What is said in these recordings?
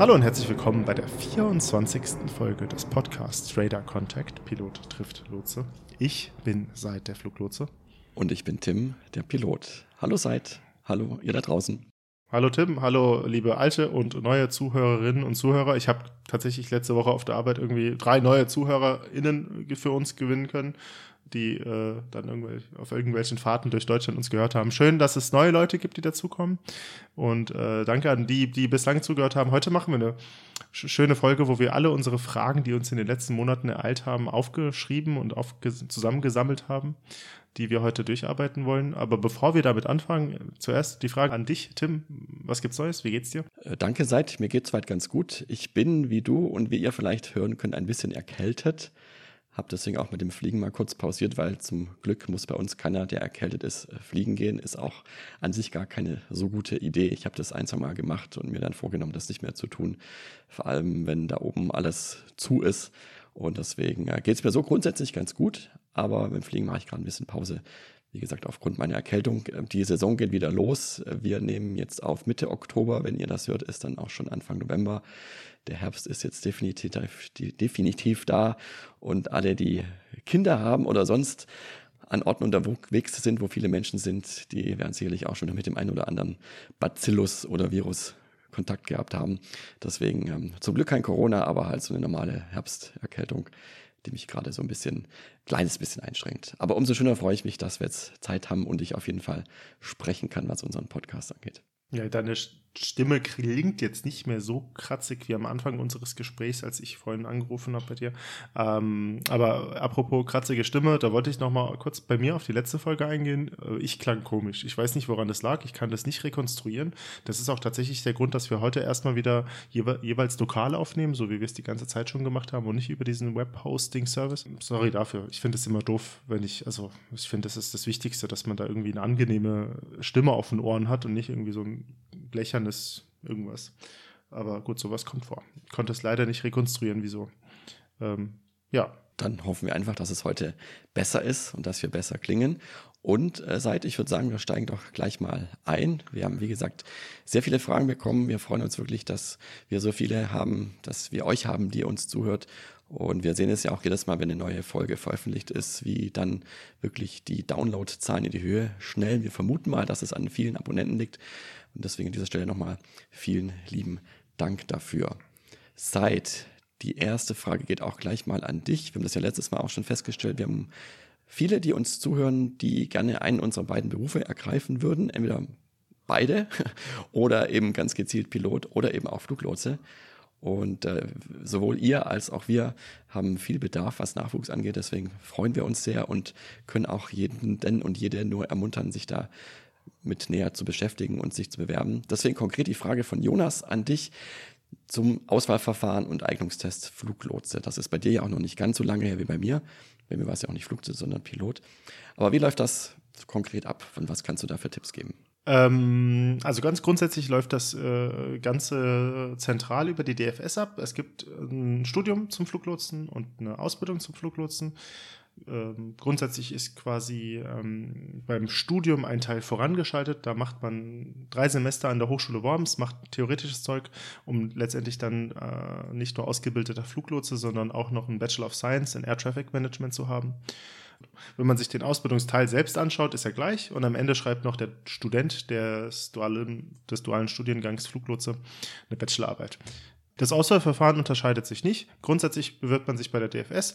Hallo und herzlich willkommen bei der 24. Folge des Podcasts Radar Contact. Pilot trifft Lotse. Ich bin Seid der Fluglotse. Und ich bin Tim, der Pilot. Hallo Seid. Hallo ihr da draußen. Hallo Tim, hallo liebe alte und neue Zuhörerinnen und Zuhörer. Ich habe tatsächlich letzte Woche auf der Arbeit irgendwie drei neue ZuhörerInnen für uns gewinnen können die äh, dann irgendwelche, auf irgendwelchen Fahrten durch Deutschland uns gehört haben. Schön, dass es neue Leute gibt, die dazukommen. Und äh, danke an die, die bislang zugehört haben. Heute machen wir eine schöne Folge, wo wir alle unsere Fragen, die uns in den letzten Monaten ereilt haben, aufgeschrieben und zusammengesammelt haben, die wir heute durcharbeiten wollen. Aber bevor wir damit anfangen, zuerst die Frage an dich, Tim. Was gibt's Neues? Wie geht's dir? Äh, danke, Seid. Mir geht's weit ganz gut. Ich bin, wie du und wie ihr vielleicht hören könnt, ein bisschen erkältet. Habe deswegen auch mit dem Fliegen mal kurz pausiert, weil zum Glück muss bei uns keiner, der erkältet ist, äh, fliegen gehen. Ist auch an sich gar keine so gute Idee. Ich habe das ein, zwei Mal gemacht und mir dann vorgenommen, das nicht mehr zu tun. Vor allem, wenn da oben alles zu ist. Und deswegen äh, geht es mir so grundsätzlich ganz gut. Aber beim Fliegen mache ich gerade ein bisschen Pause. Wie gesagt, aufgrund meiner Erkältung. Äh, die Saison geht wieder los. Wir nehmen jetzt auf Mitte Oktober. Wenn ihr das hört, ist dann auch schon Anfang November der Herbst ist jetzt definitiv, definitiv da und alle, die Kinder haben oder sonst an Orten unterwegs sind, wo viele Menschen sind, die werden sicherlich auch schon mit dem einen oder anderen Bacillus oder Virus Kontakt gehabt haben. Deswegen ähm, zum Glück kein Corona, aber halt so eine normale Herbsterkältung, die mich gerade so ein bisschen, kleines bisschen einschränkt. Aber umso schöner freue ich mich, dass wir jetzt Zeit haben und ich auf jeden Fall sprechen kann, was unseren Podcast angeht. Ja, deine Stimme klingt jetzt nicht mehr so kratzig wie am Anfang unseres Gesprächs, als ich vorhin angerufen habe bei dir. Ähm, aber apropos kratzige Stimme, da wollte ich noch mal kurz bei mir auf die letzte Folge eingehen. Äh, ich klang komisch. Ich weiß nicht, woran das lag. Ich kann das nicht rekonstruieren. Das ist auch tatsächlich der Grund, dass wir heute erstmal wieder jewe jeweils lokal aufnehmen, so wie wir es die ganze Zeit schon gemacht haben und nicht über diesen Web-Hosting-Service. Sorry dafür. Ich finde es immer doof, wenn ich, also ich finde, das ist das Wichtigste, dass man da irgendwie eine angenehme Stimme auf den Ohren hat und nicht irgendwie so ein blechernes irgendwas. Aber gut, sowas kommt vor. Ich konnte es leider nicht rekonstruieren, wieso. Ähm, ja. Dann hoffen wir einfach, dass es heute besser ist und dass wir besser klingen. Und äh, seit, ich würde sagen, wir steigen doch gleich mal ein. Wir haben, wie gesagt, sehr viele Fragen bekommen. Wir freuen uns wirklich, dass wir so viele haben, dass wir euch haben, die uns zuhört. Und wir sehen es ja auch jedes Mal, wenn eine neue Folge veröffentlicht ist, wie dann wirklich die Downloadzahlen in die Höhe schnellen. Wir vermuten mal, dass es an vielen Abonnenten liegt. Und deswegen an dieser Stelle nochmal vielen lieben Dank dafür. Seit die erste Frage geht auch gleich mal an dich. Wir haben das ja letztes Mal auch schon festgestellt. Wir haben viele, die uns zuhören, die gerne einen unserer beiden Berufe ergreifen würden. Entweder beide oder eben ganz gezielt Pilot oder eben auch Fluglotse. Und äh, sowohl ihr als auch wir haben viel Bedarf, was Nachwuchs angeht. Deswegen freuen wir uns sehr und können auch jeden denn und jede nur ermuntern, sich da mit näher zu beschäftigen und sich zu bewerben. Deswegen konkret die Frage von Jonas an dich zum Auswahlverfahren und Eignungstest Fluglotse. Das ist bei dir ja auch noch nicht ganz so lange her wie bei mir. Bei mir war es ja auch nicht Fluglotse, sondern Pilot. Aber wie läuft das konkret ab und was kannst du da für Tipps geben? Ähm, also ganz grundsätzlich läuft das äh, Ganze zentral über die DFS ab. Es gibt ein Studium zum Fluglotsen und eine Ausbildung zum Fluglotsen ähm, grundsätzlich ist quasi ähm, beim Studium ein Teil vorangeschaltet. Da macht man drei Semester an der Hochschule Worms, macht theoretisches Zeug, um letztendlich dann äh, nicht nur ausgebildeter Fluglotse, sondern auch noch einen Bachelor of Science in Air Traffic Management zu haben. Wenn man sich den Ausbildungsteil selbst anschaut, ist er gleich und am Ende schreibt noch der Student des dualen, des dualen Studiengangs Fluglotse eine Bachelorarbeit. Das Auswahlverfahren unterscheidet sich nicht. Grundsätzlich bewirbt man sich bei der DFS,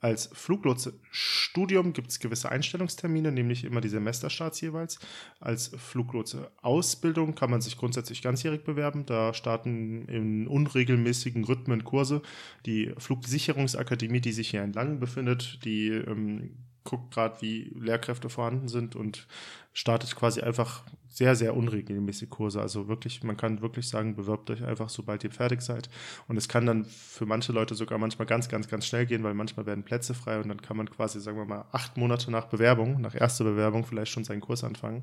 als Fluglotse-Studium gibt es gewisse Einstellungstermine, nämlich immer die Semesterstarts jeweils. Als Fluglotse-Ausbildung kann man sich grundsätzlich ganzjährig bewerben. Da starten in unregelmäßigen Rhythmen Kurse. Die Flugsicherungsakademie, die sich hier in Langen befindet, die ähm, guckt gerade, wie Lehrkräfte vorhanden sind und startet quasi einfach sehr, sehr unregelmäßig Kurse. Also wirklich, man kann wirklich sagen, bewirbt euch einfach, sobald ihr fertig seid. Und es kann dann für manche Leute sogar manchmal ganz, ganz, ganz schnell gehen, weil manchmal werden Plätze frei und dann kann man quasi, sagen wir mal, acht Monate nach Bewerbung, nach erster Bewerbung vielleicht schon seinen Kurs anfangen.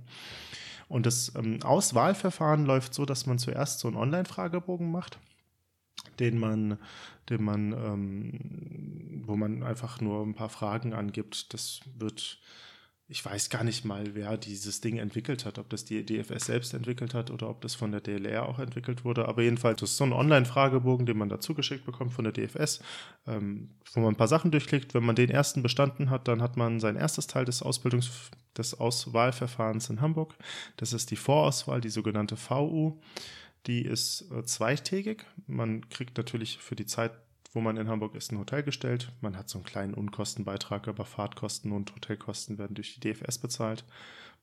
Und das ähm, Auswahlverfahren läuft so, dass man zuerst so einen Online-Fragebogen macht den man, den man, ähm, wo man einfach nur ein paar Fragen angibt. Das wird ich weiß gar nicht mal, wer dieses Ding entwickelt hat, ob das die DFS selbst entwickelt hat oder ob das von der DLR auch entwickelt wurde. Aber jedenfalls das ist so ein Online-Fragebogen, den man dazu geschickt bekommt von der DFS, ähm, wo man ein paar Sachen durchklickt. Wenn man den ersten bestanden hat, dann hat man sein erstes Teil des Ausbildungs- des Auswahlverfahrens in Hamburg. Das ist die Vorauswahl, die sogenannte VU. Die ist äh, zweitägig. Man kriegt natürlich für die Zeit wo man in Hamburg ist, ein Hotel gestellt. Man hat so einen kleinen Unkostenbeitrag, aber Fahrtkosten und Hotelkosten werden durch die DFS bezahlt,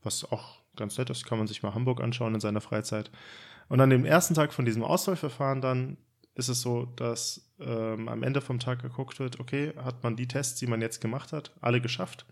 was auch ganz nett ist, kann man sich mal Hamburg anschauen in seiner Freizeit. Und an dem ersten Tag von diesem Auswahlverfahren dann ist es so, dass ähm, am Ende vom Tag geguckt wird, okay, hat man die Tests, die man jetzt gemacht hat, alle geschafft?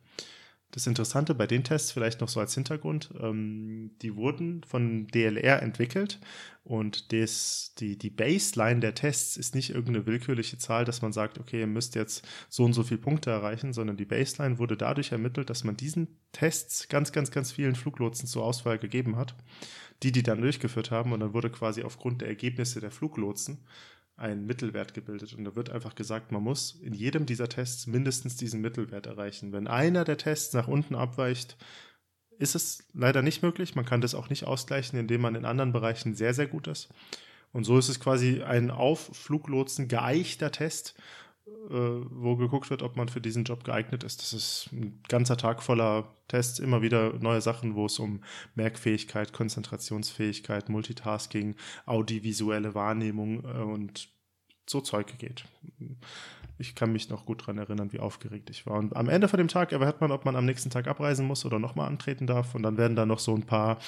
Das Interessante bei den Tests, vielleicht noch so als Hintergrund, ähm, die wurden von DLR entwickelt und das, die, die Baseline der Tests ist nicht irgendeine willkürliche Zahl, dass man sagt, okay, ihr müsst jetzt so und so viele Punkte erreichen, sondern die Baseline wurde dadurch ermittelt, dass man diesen Tests ganz, ganz, ganz vielen Fluglotsen zur Auswahl gegeben hat, die die dann durchgeführt haben und dann wurde quasi aufgrund der Ergebnisse der Fluglotsen ein Mittelwert gebildet. Und da wird einfach gesagt, man muss in jedem dieser Tests mindestens diesen Mittelwert erreichen. Wenn einer der Tests nach unten abweicht, ist es leider nicht möglich. Man kann das auch nicht ausgleichen, indem man in anderen Bereichen sehr, sehr gut ist. Und so ist es quasi ein auf Fluglotsen geeichter Test, wo geguckt wird, ob man für diesen Job geeignet ist. Das ist ein ganzer Tag voller Tests, immer wieder neue Sachen, wo es um Merkfähigkeit, Konzentrationsfähigkeit, Multitasking, audiovisuelle Wahrnehmung äh, und so Zeug geht. Ich kann mich noch gut daran erinnern, wie aufgeregt ich war. Und am Ende von dem Tag erfährt man, ob man am nächsten Tag abreisen muss oder nochmal antreten darf. Und dann werden da noch so ein paar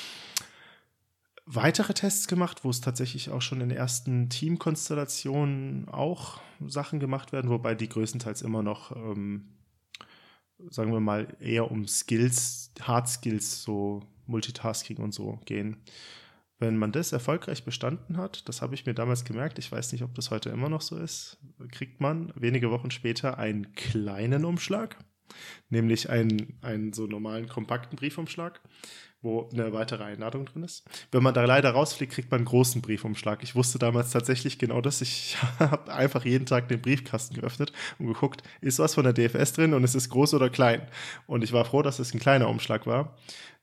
weitere Tests gemacht, wo es tatsächlich auch schon in ersten Teamkonstellationen auch Sachen gemacht werden, wobei die größtenteils immer noch, ähm, sagen wir mal, eher um Skills, Hard Skills, so Multitasking und so gehen. Wenn man das erfolgreich bestanden hat, das habe ich mir damals gemerkt, ich weiß nicht, ob das heute immer noch so ist, kriegt man wenige Wochen später einen kleinen Umschlag, nämlich einen, einen so normalen kompakten Briefumschlag, wo eine weitere Einladung drin ist. Wenn man da leider rausfliegt, kriegt man einen großen Briefumschlag. Ich wusste damals tatsächlich genau das. Ich habe einfach jeden Tag den Briefkasten geöffnet und geguckt, ist was von der DFS drin und ist es groß oder klein. Und ich war froh, dass es ein kleiner Umschlag war.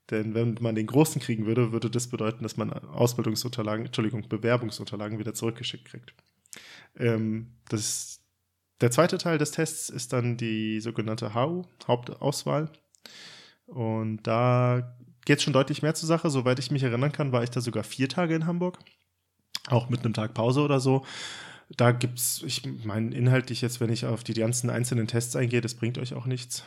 Denn wenn man den großen kriegen würde, würde das bedeuten, dass man Ausbildungsunterlagen, Entschuldigung, Bewerbungsunterlagen wieder zurückgeschickt kriegt. Ähm, das, der zweite Teil des Tests ist dann die sogenannte HU, Hauptauswahl. Und da geht es schon deutlich mehr zur Sache. Soweit ich mich erinnern kann, war ich da sogar vier Tage in Hamburg. Auch mit einem Tag Pause oder so. Da gibt es, ich meine, inhaltlich jetzt, wenn ich auf die ganzen einzelnen Tests eingehe, das bringt euch auch nichts.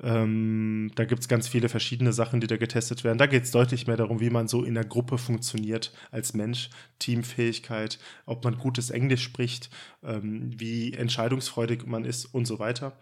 Ähm, da gibt es ganz viele verschiedene Sachen, die da getestet werden. Da geht es deutlich mehr darum, wie man so in der Gruppe funktioniert als Mensch, Teamfähigkeit, ob man gutes Englisch spricht, ähm, wie entscheidungsfreudig man ist und so weiter.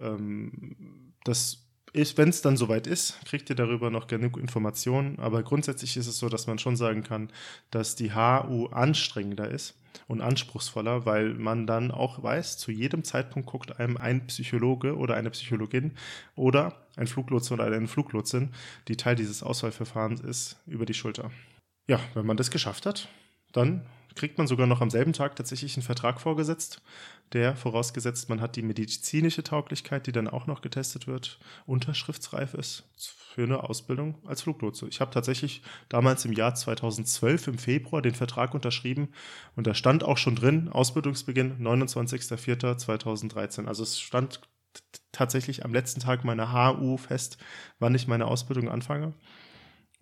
Ähm, das ist, wenn es dann soweit ist, kriegt ihr darüber noch genug Informationen. Aber grundsätzlich ist es so, dass man schon sagen kann, dass die HU anstrengender ist und anspruchsvoller, weil man dann auch weiß, zu jedem Zeitpunkt guckt einem ein Psychologe oder eine Psychologin oder ein Fluglotse oder eine Fluglotsin, die Teil dieses Auswahlverfahrens ist, über die Schulter. Ja, wenn man das geschafft hat, dann kriegt man sogar noch am selben Tag tatsächlich einen Vertrag vorgesetzt, der vorausgesetzt, man hat die medizinische Tauglichkeit, die dann auch noch getestet wird, unterschriftsreif ist für eine Ausbildung als Fluglotse. Ich habe tatsächlich damals im Jahr 2012 im Februar den Vertrag unterschrieben und da stand auch schon drin, Ausbildungsbeginn 29.04.2013. Also es stand tatsächlich am letzten Tag meiner HU fest, wann ich meine Ausbildung anfange.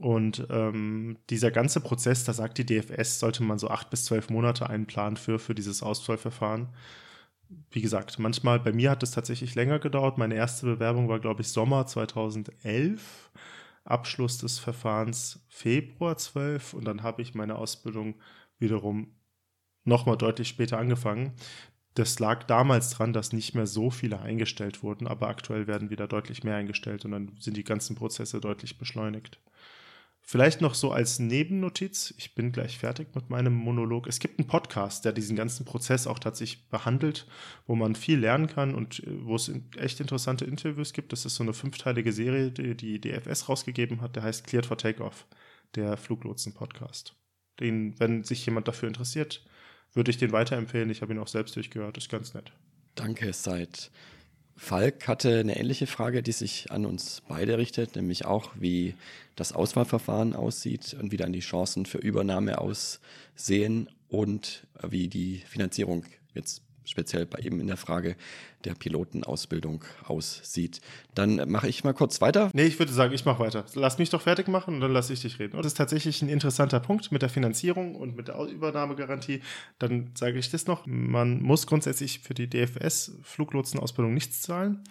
Und ähm, dieser ganze Prozess, da sagt die DFS, sollte man so acht bis zwölf Monate einplanen für, für dieses Auswahlverfahren. Wie gesagt, manchmal, bei mir hat es tatsächlich länger gedauert. Meine erste Bewerbung war, glaube ich, Sommer 2011. Abschluss des Verfahrens Februar 12 und dann habe ich meine Ausbildung wiederum nochmal deutlich später angefangen. Das lag damals dran, dass nicht mehr so viele eingestellt wurden, aber aktuell werden wieder deutlich mehr eingestellt und dann sind die ganzen Prozesse deutlich beschleunigt. Vielleicht noch so als Nebennotiz, ich bin gleich fertig mit meinem Monolog. Es gibt einen Podcast, der diesen ganzen Prozess auch tatsächlich behandelt, wo man viel lernen kann und äh, wo es echt interessante Interviews gibt. Das ist so eine fünfteilige Serie, die die DFS rausgegeben hat, der heißt Cleared for Takeoff, der Fluglotsen-Podcast. Den, wenn sich jemand dafür interessiert, würde ich den weiterempfehlen. Ich habe ihn auch selbst durchgehört, ist ganz nett. Danke, seid Falk hatte eine ähnliche Frage, die sich an uns beide richtet, nämlich auch, wie das Auswahlverfahren aussieht und wie dann die Chancen für Übernahme aussehen und wie die Finanzierung jetzt speziell bei eben in der Frage der Pilotenausbildung aussieht. Dann mache ich mal kurz weiter. Nee, ich würde sagen, ich mache weiter. Lass mich doch fertig machen und dann lasse ich dich reden. Das ist tatsächlich ein interessanter Punkt mit der Finanzierung und mit der Übernahmegarantie. Dann sage ich das noch. Man muss grundsätzlich für die DFS-Fluglotsenausbildung nichts zahlen.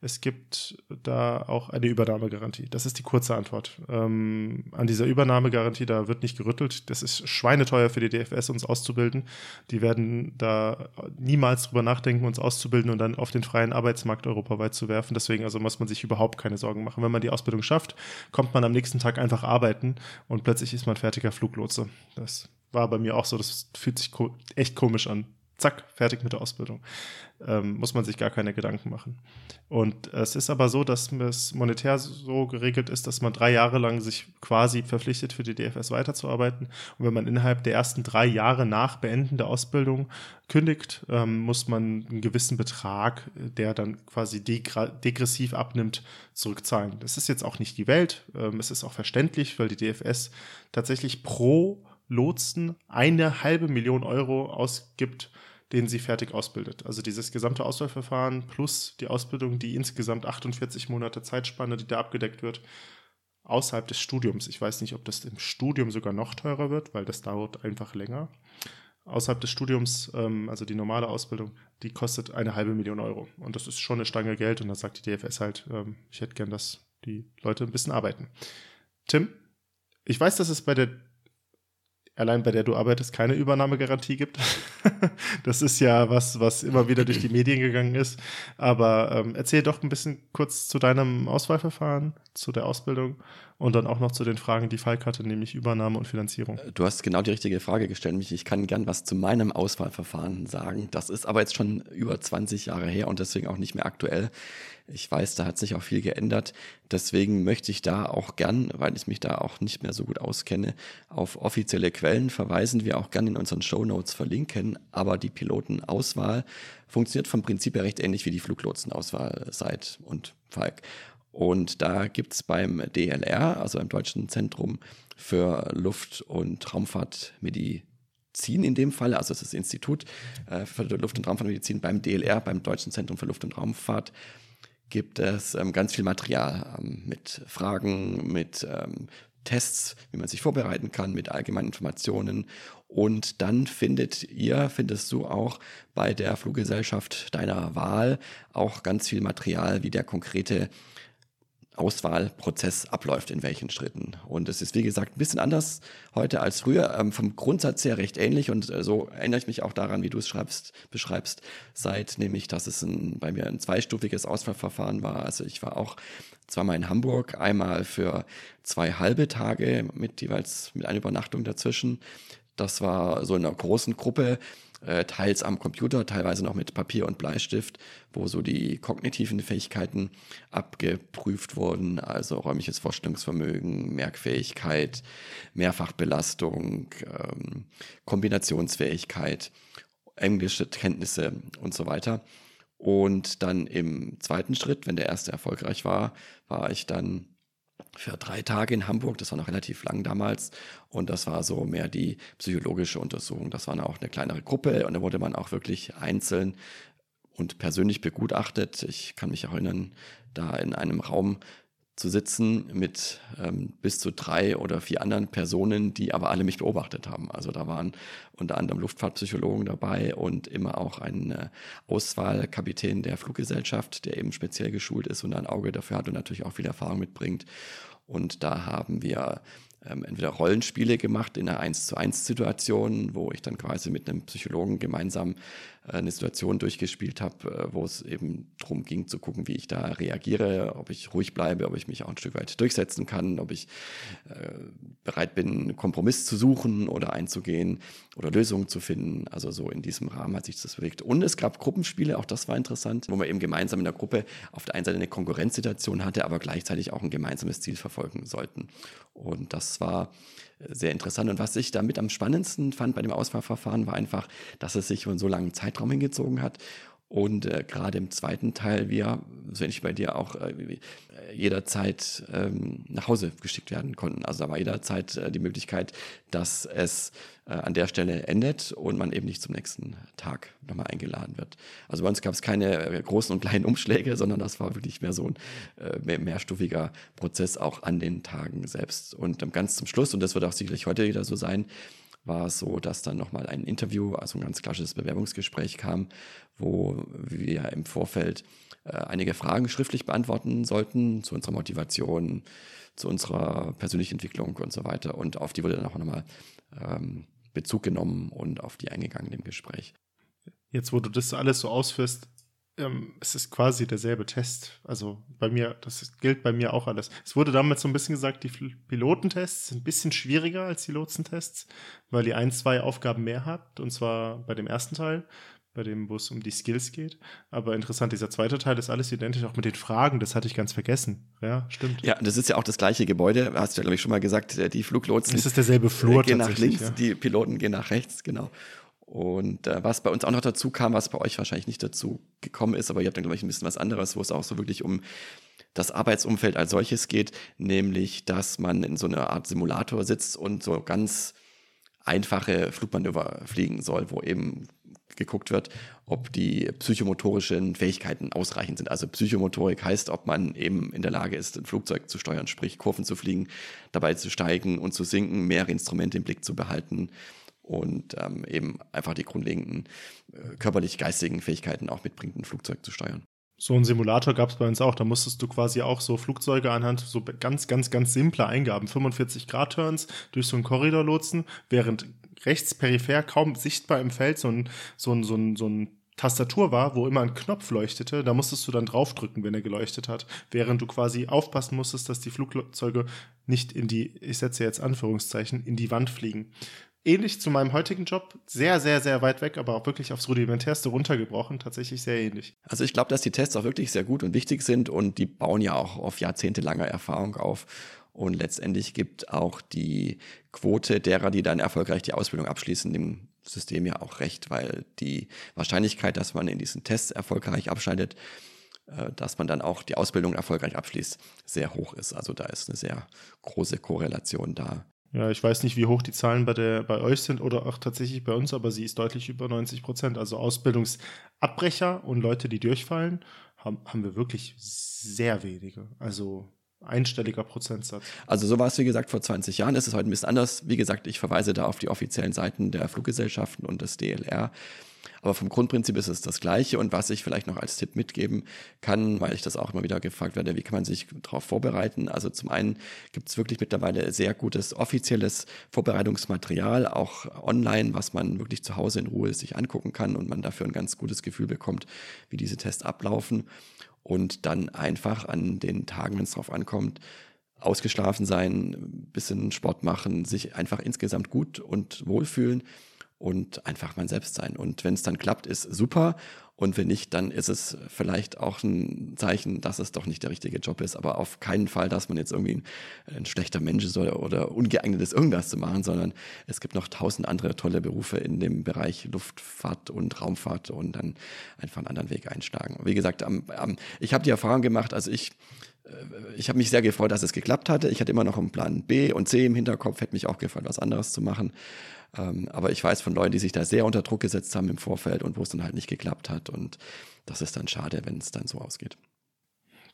Es gibt da auch eine Übernahmegarantie. Das ist die kurze Antwort. Ähm, an dieser Übernahmegarantie, da wird nicht gerüttelt. Das ist schweineteuer für die DFS, uns auszubilden. Die werden da niemals drüber nachdenken, uns auszubilden und dann auf den freien Arbeitsmarkt europaweit zu werfen. Deswegen also muss man sich überhaupt keine Sorgen machen. Wenn man die Ausbildung schafft, kommt man am nächsten Tag einfach arbeiten und plötzlich ist man fertiger Fluglotse. Das war bei mir auch so. Das fühlt sich echt komisch an zack, fertig mit der Ausbildung. Ähm, muss man sich gar keine Gedanken machen. Und es ist aber so, dass es monetär so geregelt ist, dass man drei Jahre lang sich quasi verpflichtet, für die DFS weiterzuarbeiten. Und wenn man innerhalb der ersten drei Jahre nach Beenden der Ausbildung kündigt, ähm, muss man einen gewissen Betrag, der dann quasi degressiv abnimmt, zurückzahlen. Das ist jetzt auch nicht die Welt. Ähm, es ist auch verständlich, weil die DFS tatsächlich pro Lotsen eine halbe Million Euro ausgibt den sie fertig ausbildet. Also dieses gesamte Auswahlverfahren plus die Ausbildung, die insgesamt 48 Monate Zeitspanne, die da abgedeckt wird, außerhalb des Studiums. Ich weiß nicht, ob das im Studium sogar noch teurer wird, weil das dauert einfach länger. Außerhalb des Studiums, ähm, also die normale Ausbildung, die kostet eine halbe Million Euro. Und das ist schon eine Stange Geld. Und da sagt die DFS halt, ähm, ich hätte gern, dass die Leute ein bisschen arbeiten. Tim, ich weiß, dass es bei der allein bei der du arbeitest, keine Übernahmegarantie gibt. das ist ja was, was immer wieder durch die Medien gegangen ist. Aber ähm, erzähl doch ein bisschen kurz zu deinem Auswahlverfahren, zu der Ausbildung und dann auch noch zu den Fragen, die Falk hatte, nämlich Übernahme und Finanzierung. Du hast genau die richtige Frage gestellt, mich. Ich kann gern was zu meinem Auswahlverfahren sagen. Das ist aber jetzt schon über 20 Jahre her und deswegen auch nicht mehr aktuell. Ich weiß, da hat sich auch viel geändert. Deswegen möchte ich da auch gern, weil ich mich da auch nicht mehr so gut auskenne, auf offizielle Quellen verweisen, wir auch gern in unseren Show Notes verlinken. Aber die Pilotenauswahl funktioniert vom Prinzip her recht ähnlich wie die Fluglotsenauswahl seit und Falk. Und da gibt es beim DLR, also beim Deutschen Zentrum für Luft- und Raumfahrtmedizin in dem Fall, also das Institut äh, für Luft- und Raumfahrtmedizin beim DLR, beim Deutschen Zentrum für Luft- und Raumfahrt, gibt es ähm, ganz viel Material ähm, mit Fragen, mit ähm, Tests, wie man sich vorbereiten kann, mit allgemeinen Informationen. Und dann findet ihr, findest du auch bei der Fluggesellschaft deiner Wahl auch ganz viel Material, wie der konkrete Auswahlprozess abläuft, in welchen Schritten. Und es ist, wie gesagt, ein bisschen anders heute als früher, ähm, vom Grundsatz her recht ähnlich. Und äh, so erinnere ich mich auch daran, wie du es schreibst, beschreibst, seit nämlich, dass es ein, bei mir ein zweistufiges Auswahlverfahren war. Also ich war auch zweimal in Hamburg, einmal für zwei halbe Tage mit jeweils mit einer Übernachtung dazwischen. Das war so in einer großen Gruppe teils am Computer, teilweise noch mit Papier und Bleistift, wo so die kognitiven Fähigkeiten abgeprüft wurden, also räumliches Vorstellungsvermögen, Merkfähigkeit, Mehrfachbelastung, ähm, Kombinationsfähigkeit, englische Kenntnisse und so weiter. Und dann im zweiten Schritt, wenn der erste erfolgreich war, war ich dann für drei Tage in Hamburg. Das war noch relativ lang damals. Und das war so mehr die psychologische Untersuchung. Das war auch eine kleinere Gruppe und da wurde man auch wirklich einzeln und persönlich begutachtet. Ich kann mich erinnern, da in einem Raum zu sitzen mit ähm, bis zu drei oder vier anderen Personen, die aber alle mich beobachtet haben. Also da waren unter anderem Luftfahrtpsychologen dabei und immer auch ein äh, Auswahlkapitän der Fluggesellschaft, der eben speziell geschult ist und ein Auge dafür hat und natürlich auch viel Erfahrung mitbringt. Und da haben wir ähm, entweder Rollenspiele gemacht in einer 1 zu 1 Situation, wo ich dann quasi mit einem Psychologen gemeinsam eine Situation durchgespielt habe, äh, wo es eben darum ging zu gucken, wie ich da reagiere, ob ich ruhig bleibe, ob ich mich auch ein Stück weit durchsetzen kann, ob ich äh, bereit bin, Kompromiss zu suchen oder einzugehen oder Lösungen zu finden. Also so in diesem Rahmen hat sich das bewegt. Und es gab Gruppenspiele, auch das war interessant, wo man eben gemeinsam in der Gruppe auf der einen Seite eine Konkurrenzsituation hatte, aber gleichzeitig auch ein gemeinsames Ziel verfolgen sollten. Und das war sehr interessant. Und was ich damit am spannendsten fand bei dem Auswahlverfahren, war einfach, dass es sich einen so langen Zeitraum hingezogen hat Und äh, gerade im zweiten Teil, wir, so ähnlich bei dir auch, äh, jederzeit ähm, nach Hause geschickt werden konnten. Also da war jederzeit äh, die Möglichkeit, dass es äh, an der Stelle endet und man eben nicht zum nächsten Tag nochmal eingeladen wird. Also bei uns gab es keine äh, großen und kleinen Umschläge, sondern das war wirklich mehr so ein äh, mehr, mehrstufiger Prozess auch an den Tagen selbst. Und ähm, ganz zum Schluss, und das wird auch sicherlich heute wieder so sein, war es so, dass dann nochmal ein Interview, also ein ganz klassisches Bewerbungsgespräch kam, wo wir im Vorfeld äh, einige Fragen schriftlich beantworten sollten zu unserer Motivation, zu unserer persönlichen Entwicklung und so weiter. Und auf die wurde dann auch nochmal ähm, Bezug genommen und auf die eingegangen im Gespräch. Jetzt, wo du das alles so ausführst, ähm, es ist quasi derselbe Test. Also bei mir, das gilt bei mir auch alles. Es wurde damals so ein bisschen gesagt, die Pilotentests sind ein bisschen schwieriger als die Lotsentests, weil ihr ein, zwei Aufgaben mehr habt, und zwar bei dem ersten Teil, bei dem, wo es um die Skills geht. Aber interessant, dieser zweite Teil ist alles identisch, auch mit den Fragen, das hatte ich ganz vergessen. Ja, stimmt. Ja, das ist ja auch das gleiche Gebäude, hast du ja, glaube ich, schon mal gesagt, äh, die Fluglotsen. Es ist derselbe Flur gehen nach links, ja. die Piloten gehen nach rechts, genau. Und äh, was bei uns auch noch dazu kam, was bei euch wahrscheinlich nicht dazu gekommen ist, aber ihr habt dann, glaube ich, ein bisschen was anderes, wo es auch so wirklich um das Arbeitsumfeld als solches geht, nämlich, dass man in so einer Art Simulator sitzt und so ganz einfache Flugmanöver fliegen soll, wo eben geguckt wird, ob die psychomotorischen Fähigkeiten ausreichend sind. Also Psychomotorik heißt, ob man eben in der Lage ist, ein Flugzeug zu steuern, sprich Kurven zu fliegen, dabei zu steigen und zu sinken, mehrere Instrumente im Blick zu behalten, und ähm, eben einfach die grundlegenden äh, körperlich-geistigen Fähigkeiten auch mitbringt, ein Flugzeug zu steuern. So ein Simulator gab es bei uns auch. Da musstest du quasi auch so Flugzeuge anhand so ganz, ganz, ganz simpler Eingaben, 45 Grad Turns durch so einen Korridor lotsen, während rechts peripher kaum sichtbar im Feld so ein, so ein, so ein, so ein Tastatur war, wo immer ein Knopf leuchtete, da musstest du dann draufdrücken, wenn er geleuchtet hat, während du quasi aufpassen musstest, dass die Flugzeuge nicht in die, ich setze jetzt Anführungszeichen, in die Wand fliegen ähnlich zu meinem heutigen Job, sehr, sehr, sehr weit weg, aber auch wirklich aufs Rudimentärste runtergebrochen, tatsächlich sehr ähnlich. Also ich glaube, dass die Tests auch wirklich sehr gut und wichtig sind und die bauen ja auch auf jahrzehntelanger Erfahrung auf. Und letztendlich gibt auch die Quote derer, die dann erfolgreich die Ausbildung abschließen, dem System ja auch recht, weil die Wahrscheinlichkeit, dass man in diesen Tests erfolgreich abschneidet, äh, dass man dann auch die Ausbildung erfolgreich abschließt, sehr hoch ist. Also da ist eine sehr große Korrelation da. Ja, ich weiß nicht, wie hoch die Zahlen bei, der, bei euch sind oder auch tatsächlich bei uns, aber sie ist deutlich über 90 Prozent. Also Ausbildungsabbrecher und Leute, die durchfallen, haben, haben wir wirklich sehr wenige. Also einstelliger Prozentsatz. Also so war es, wie gesagt, vor 20 Jahren. Es ist heute ein bisschen anders. Wie gesagt, ich verweise da auf die offiziellen Seiten der Fluggesellschaften und des DLR. Aber vom Grundprinzip ist es das Gleiche. Und was ich vielleicht noch als Tipp mitgeben kann, weil ich das auch immer wieder gefragt werde, wie kann man sich darauf vorbereiten? Also zum einen gibt es wirklich mittlerweile sehr gutes offizielles Vorbereitungsmaterial, auch online, was man wirklich zu Hause in Ruhe sich angucken kann und man dafür ein ganz gutes Gefühl bekommt, wie diese Tests ablaufen. Und dann einfach an den Tagen, wenn es drauf ankommt, ausgeschlafen sein, bisschen Sport machen, sich einfach insgesamt gut und wohlfühlen und einfach man selbst sein. Und wenn es dann klappt, ist super. Und wenn nicht, dann ist es vielleicht auch ein Zeichen, dass es doch nicht der richtige Job ist. Aber auf keinen Fall, dass man jetzt irgendwie ein, ein schlechter Mensch ist oder, oder ungeeignet ist, irgendwas zu machen, sondern es gibt noch tausend andere tolle Berufe in dem Bereich Luftfahrt und Raumfahrt und dann einfach einen anderen Weg einschlagen. Wie gesagt, am, am, ich habe die Erfahrung gemacht, also ich äh, ich habe mich sehr gefreut, dass es geklappt hatte. Ich hatte immer noch einen Plan B und C im Hinterkopf, hätte mich auch gefreut, was anderes zu machen. Ähm, aber ich weiß von Leuten, die sich da sehr unter Druck gesetzt haben im Vorfeld und wo es dann halt nicht geklappt hat. Und das ist dann schade, wenn es dann so ausgeht.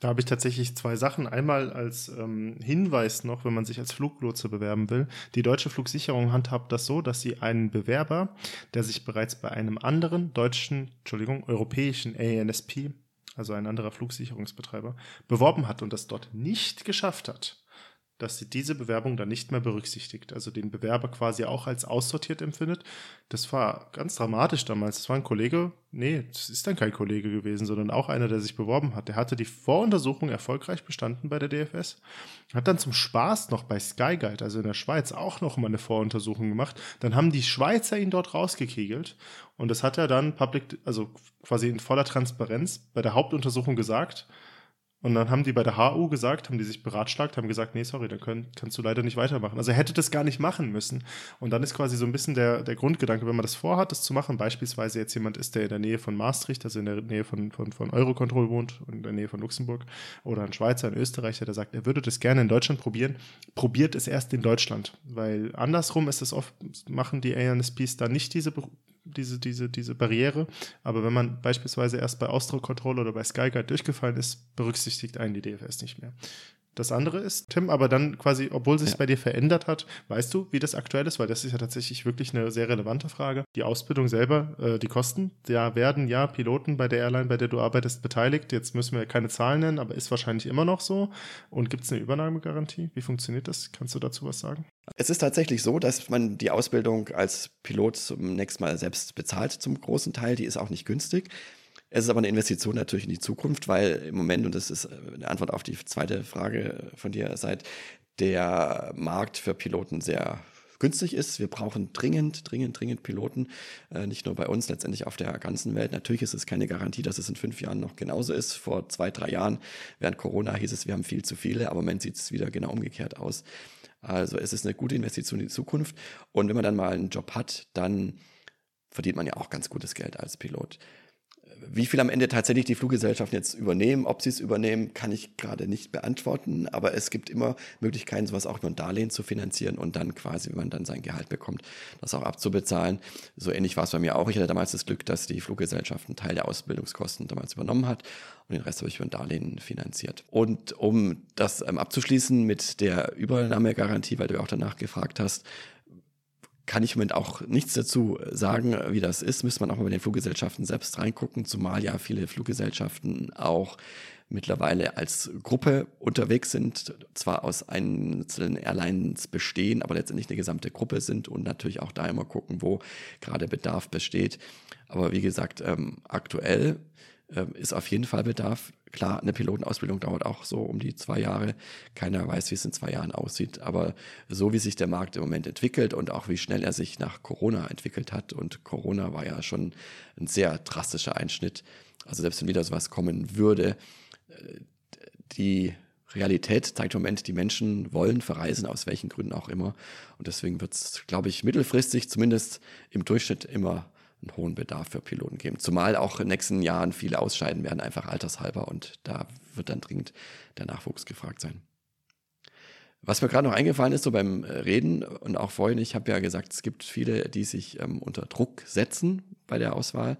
Da habe ich tatsächlich zwei Sachen. Einmal als ähm, Hinweis noch, wenn man sich als Fluglotse bewerben will. Die deutsche Flugsicherung handhabt das so, dass sie einen Bewerber, der sich bereits bei einem anderen deutschen, Entschuldigung, europäischen ANSP, also ein anderer Flugsicherungsbetreiber, beworben hat und das dort nicht geschafft hat, dass sie diese Bewerbung dann nicht mehr berücksichtigt, also den Bewerber quasi auch als aussortiert empfindet. Das war ganz dramatisch damals. Das war ein Kollege, nee, das ist dann kein Kollege gewesen, sondern auch einer, der sich beworben hat. Der hatte die Voruntersuchung erfolgreich bestanden bei der DFS, hat dann zum Spaß noch bei Skyguide, also in der Schweiz, auch noch mal eine Voruntersuchung gemacht. Dann haben die Schweizer ihn dort rausgekegelt und das hat er dann public, also quasi in voller Transparenz bei der Hauptuntersuchung gesagt Und dann haben die bei der HU gesagt, haben die sich beratschlagt, haben gesagt, nee, sorry, dann können, kannst du leider nicht weitermachen. Also er hätte das gar nicht machen müssen. Und dann ist quasi so ein bisschen der, der Grundgedanke, wenn man das vorhat, das zu machen, beispielsweise jetzt jemand ist, der in der Nähe von Maastricht, also in der Nähe von, von, von Eurocontrol wohnt in der Nähe von Luxemburg, oder ein Schweizer, ein Österreicher, der sagt, er würde das gerne in Deutschland probieren, probiert es erst in Deutschland. Weil andersrum ist es oft, machen die ANSPs da nicht diese diese, diese, diese Barriere. Aber wenn man beispielsweise erst bei Austro Control oder bei Skyguide durchgefallen ist, berücksichtigt einen die DFS nicht mehr. Das andere ist, Tim, aber dann quasi, obwohl sich ja. bei dir verändert hat, weißt du, wie das aktuell ist? Weil das ist ja tatsächlich wirklich eine sehr relevante Frage. Die Ausbildung selber, äh, die Kosten, da werden ja Piloten bei der Airline, bei der du arbeitest, beteiligt. Jetzt müssen wir keine Zahlen nennen, aber ist wahrscheinlich immer noch so. Und gibt es eine Übernahmegarantie? Wie funktioniert das? Kannst du dazu was sagen? Es ist tatsächlich so, dass man die Ausbildung als Pilot zunächst mal selbst bezahlt, zum großen Teil. Die ist auch nicht günstig. Es ist aber eine Investition natürlich in die Zukunft, weil im Moment, und das ist eine Antwort auf die zweite Frage von dir, seit der Markt für Piloten sehr günstig ist. Wir brauchen dringend, dringend, dringend Piloten, äh, nicht nur bei uns, letztendlich auf der ganzen Welt. Natürlich ist es keine Garantie, dass es in fünf Jahren noch genauso ist. Vor zwei, drei Jahren während Corona hieß es, wir haben viel zu viele, aber im Moment sieht es wieder genau umgekehrt aus. Also es ist eine gute Investition in die Zukunft. Und wenn man dann mal einen Job hat, dann verdient man ja auch ganz gutes Geld als Pilot. Wie viel am Ende tatsächlich die Fluggesellschaften jetzt übernehmen, ob sie es übernehmen, kann ich gerade nicht beantworten. Aber es gibt immer Möglichkeiten, sowas auch über ein Darlehen zu finanzieren und dann quasi, wenn man dann sein Gehalt bekommt, das auch abzubezahlen. So ähnlich war es bei mir auch. Ich hatte damals das Glück, dass die Fluggesellschaft einen Teil der Ausbildungskosten damals übernommen hat und den Rest habe ich über ein Darlehen finanziert. Und um das ähm, abzuschließen mit der Übernahmegarantie, weil du auch danach gefragt hast, kann ich im Moment auch nichts dazu sagen, wie das ist. Müsste man auch mal bei den Fluggesellschaften selbst reingucken, zumal ja viele Fluggesellschaften auch mittlerweile als Gruppe unterwegs sind, zwar aus einzelnen Airlines bestehen, aber letztendlich eine gesamte Gruppe sind und natürlich auch da immer gucken, wo gerade Bedarf besteht. Aber wie gesagt, ähm, aktuell ist auf jeden Fall Bedarf. Klar, eine Pilotenausbildung dauert auch so um die zwei Jahre. Keiner weiß, wie es in zwei Jahren aussieht. Aber so wie sich der Markt im Moment entwickelt und auch wie schnell er sich nach Corona entwickelt hat, und Corona war ja schon ein sehr drastischer Einschnitt. Also selbst wenn wieder sowas kommen würde, äh, die Realität zeigt im Moment, die Menschen wollen verreisen, aus welchen Gründen auch immer. Und deswegen wird es, glaube ich, mittelfristig zumindest im Durchschnitt immer einen hohen Bedarf für Piloten geben. Zumal auch in den nächsten Jahren viele ausscheiden werden, einfach altershalber. Und da wird dann dringend der Nachwuchs gefragt sein. Was mir gerade noch eingefallen ist, so beim Reden und auch vorhin, ich habe ja gesagt, es gibt viele, die sich ähm, unter Druck setzen bei der Auswahl.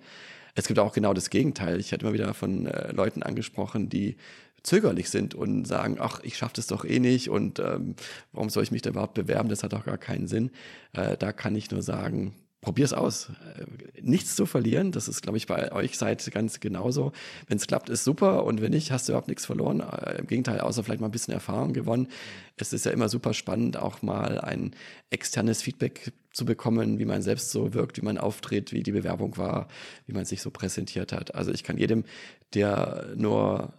Es gibt auch genau das Gegenteil. Ich hatte immer wieder von äh, Leuten angesprochen, die zögerlich sind und sagen, ach, ich schaffe das doch eh nicht und ähm, warum soll ich mich da überhaupt bewerben? Das hat doch gar keinen Sinn. Äh, da kann ich nur sagen, probier's aus. Äh, nichts zu verlieren, das ist, glaube ich, bei euch seid ganz genauso. Wenn es klappt, ist super und wenn nicht, hast du überhaupt nichts verloren. Äh, Im Gegenteil, außer vielleicht mal ein bisschen Erfahrung gewonnen. Es ist ja immer super spannend, auch mal ein externes Feedback zu bekommen, wie man selbst so wirkt, wie man auftritt, wie die Bewerbung war, wie man sich so präsentiert hat. Also ich kann jedem, der nur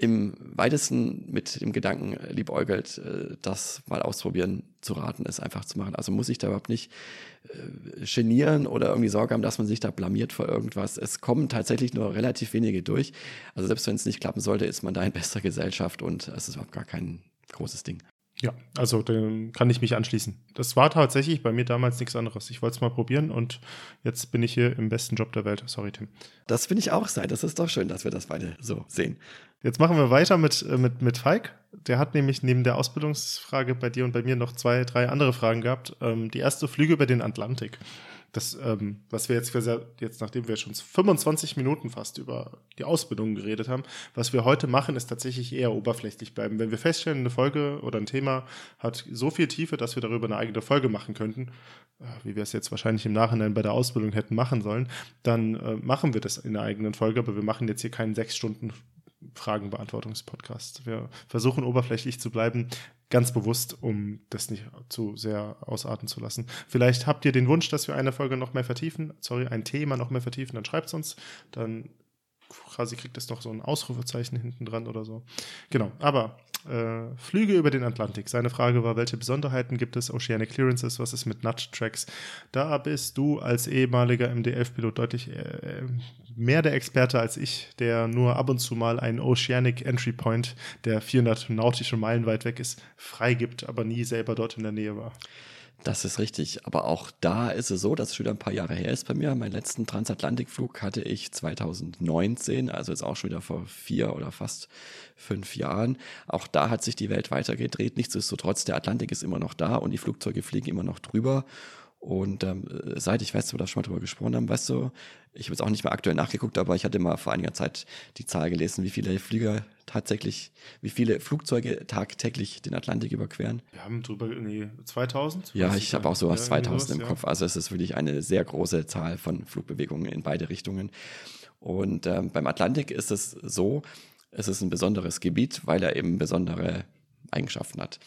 im weitesten mit dem Gedanken liebäugelt, äh, das mal ausprobieren zu raten, es einfach zu machen. Also muss ich da überhaupt nicht äh, genieren oder irgendwie Sorge haben, dass man sich da blamiert vor irgendwas. Es kommen tatsächlich nur relativ wenige durch. Also selbst wenn es nicht klappen sollte, ist man da in bester Gesellschaft und es ist überhaupt gar kein großes Ding. Ja, also dem kann ich mich anschließen. Das war tatsächlich bei mir damals nichts anderes. Ich wollte es mal probieren und jetzt bin ich hier im besten Job der Welt. Sorry, Tim. Das finde ich auch sein. Das ist doch schön, dass wir das beide so sehen. Jetzt machen wir weiter mit, äh, mit, mit Falk. Der hat nämlich neben der Ausbildungsfrage bei dir und bei mir noch zwei, drei andere Fragen gehabt. Ähm, die erste Flüge über den Atlantik. Das, ähm, was wir jetzt, jetzt, nachdem wir schon 25 Minuten fast über die Ausbildung geredet haben, was wir heute machen, ist tatsächlich eher oberflächlich bleiben. Wenn wir feststellen, eine Folge oder ein Thema hat so viel Tiefe, dass wir darüber eine eigene Folge machen könnten, äh, wie wir es jetzt wahrscheinlich im Nachhinein bei der Ausbildung hätten machen sollen, dann äh, machen wir das in einer eigenen Folge, aber wir machen jetzt hier keinen sechs Stunden Fragenbeantwortungspodcast. Wir versuchen oberflächlich zu bleiben, ganz bewusst, um das nicht zu sehr ausarten zu lassen. Vielleicht habt ihr den Wunsch, dass wir eine Folge noch mehr vertiefen, sorry, ein Thema noch mehr vertiefen, dann schreibt es uns. Dann quasi kriegt es noch so ein Ausrufezeichen hinten dran oder so. Genau, aber äh, Flüge über den Atlantik. Seine Frage war, welche Besonderheiten gibt es? Oceanic Clearances, was ist mit Nudge Tracks? Da bist du als ehemaliger MDF-Pilot deutlich äh, mehr der Experte als ich, der nur ab und zu mal einen Oceanic Entry Point, der 400 nautische Meilen weit weg ist, freigibt, aber nie selber dort in der Nähe war. Das ist richtig. Aber auch da ist es so, dass es schon wieder ein paar Jahre her ist bei mir. Meinen letzten Transatlantikflug hatte ich 2019, also jetzt auch schon wieder vor vier oder fast fünf Jahren. Auch da hat sich die Welt weitergedreht. Nichtsdestotrotz, der Atlantik ist immer noch da und die Flugzeuge fliegen immer noch drüber. Und ähm, seit ich weiß, dass wir da schon mal drüber gesprochen haben, weißt du, ich habe jetzt auch nicht mehr aktuell nachgeguckt, aber ich hatte mal vor einiger Zeit die Zahl gelesen, wie viele Flieger tatsächlich, wie viele Flugzeuge tagtäglich den Atlantik überqueren. Wir haben drüber, nee, 2000? Ja, ich habe auch sowas ja, 2000 im ja. Kopf. Also es ist wirklich eine sehr große Zahl von Flugbewegungen in beide Richtungen. Und ähm, beim Atlantik ist es so, es ist ein besonderes Gebiet, weil er eben besondere Eigenschaften hat.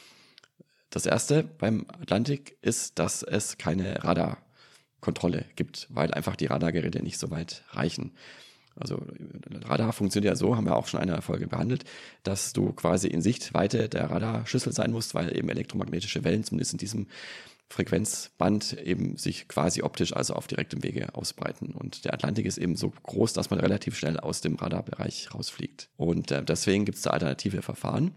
Das erste beim Atlantik ist, dass es keine Radarkontrolle gibt, weil einfach die Radargeräte nicht so weit reichen. Also Radar funktioniert ja so, haben wir auch schon eine Folge behandelt, dass du quasi in Sichtweite der Radarschüssel sein musst, weil eben elektromagnetische Wellen, zumindest in diesem Frequenzband, eben sich quasi optisch, also auf direktem Wege ausbreiten. Und der Atlantik ist eben so groß, dass man relativ schnell aus dem Radarbereich rausfliegt. Und äh, deswegen gibt es da alternative Verfahren.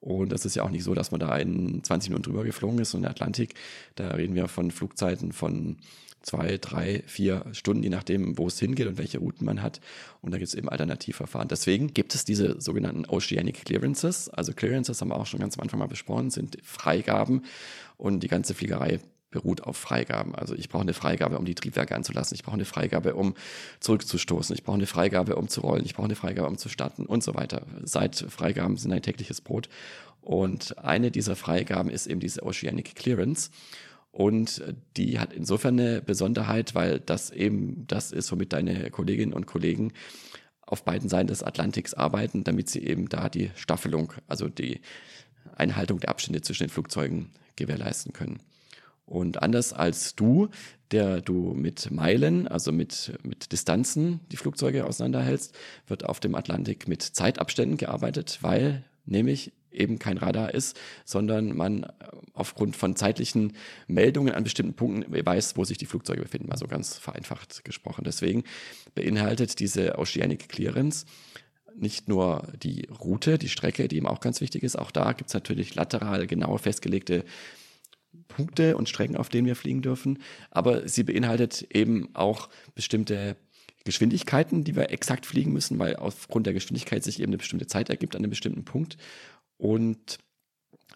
Und das ist ja auch nicht so, dass man da in 20 Minuten drüber geflogen ist. Und der Atlantik, da reden wir von Flugzeiten von zwei, drei, vier Stunden, je nachdem, wo es hingeht und welche Routen man hat. Und da gibt es eben Alternativverfahren. Deswegen gibt es diese sogenannten Oceanic Clearances. Also Clearances haben wir auch schon ganz am Anfang mal besprochen, sind Freigaben und die ganze Fliegerei beruht auf Freigaben. Also ich brauche eine Freigabe, um die Triebwerke anzulassen. Ich brauche eine Freigabe, um zurückzustoßen. Ich brauche eine Freigabe, um zu rollen. Ich brauche eine Freigabe, um zu starten und so weiter. Seit Freigaben sind ein tägliches Brot. Und eine dieser Freigaben ist eben diese Oceanic Clearance. Und die hat insofern eine Besonderheit, weil das eben das ist, womit deine Kolleginnen und Kollegen auf beiden Seiten des Atlantiks arbeiten, damit sie eben da die Staffelung, also die Einhaltung der Abstände zwischen den Flugzeugen gewährleisten können. Und anders als du, der du mit Meilen, also mit, mit Distanzen die Flugzeuge auseinanderhältst, wird auf dem Atlantik mit Zeitabständen gearbeitet, weil nämlich eben kein Radar ist, sondern man aufgrund von zeitlichen Meldungen an bestimmten Punkten weiß, wo sich die Flugzeuge befinden, also ganz vereinfacht gesprochen. Deswegen beinhaltet diese Oceanic Clearance nicht nur die Route, die Strecke, die eben auch ganz wichtig ist, auch da gibt es natürlich lateral genau festgelegte Punkte und Strecken, auf denen wir fliegen dürfen, aber sie beinhaltet eben auch bestimmte Geschwindigkeiten, die wir exakt fliegen müssen, weil aufgrund der Geschwindigkeit sich eben eine bestimmte Zeit ergibt an einem bestimmten Punkt und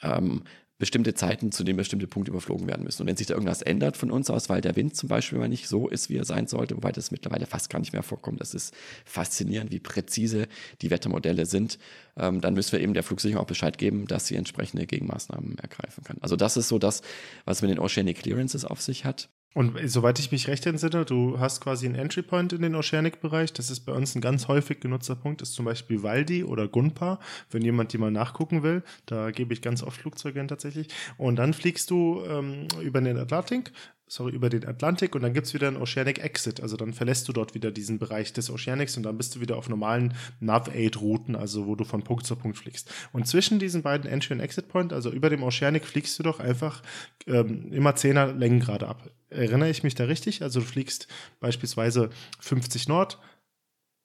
ähm, bestimmte Zeiten, zu denen bestimmte Punkte überflogen werden müssen. Und wenn sich da irgendwas ändert von uns aus, weil der Wind zum Beispiel mal nicht so ist, wie er sein sollte, wobei das mittlerweile fast gar nicht mehr vorkommt, das ist faszinierend, wie präzise die Wettermodelle sind, ähm, dann müssen wir eben der Flugsicherung auch Bescheid geben, dass sie entsprechende Gegenmaßnahmen ergreifen kann. Also das ist so das, was mit den Oceanic Clearances auf sich hat. Und soweit ich mich recht entsinne, du hast quasi einen Entry Point in den Oceanic-Bereich. Das ist bei uns ein ganz häufig genutzter Punkt, ist zum Beispiel Waldi oder Gunpa, wenn jemand die mal nachgucken will. Da gebe ich ganz oft Flugzeuge hin tatsächlich. Und dann fliegst du ähm, über den Atlantik, sorry, über den Atlantik und dann gibt es wieder einen Oceanic Exit. Also dann verlässt du dort wieder diesen Bereich des Oceanics und dann bist du wieder auf normalen Nav-8-Routen, also wo du von Punkt zu Punkt fliegst. Und zwischen diesen beiden Entry- und Exit-Point, also über dem Oceanic, fliegst du doch einfach ähm, immer 10er Längengrade ab. Erinnere ich mich da richtig? Also du fliegst beispielsweise 50 Nord,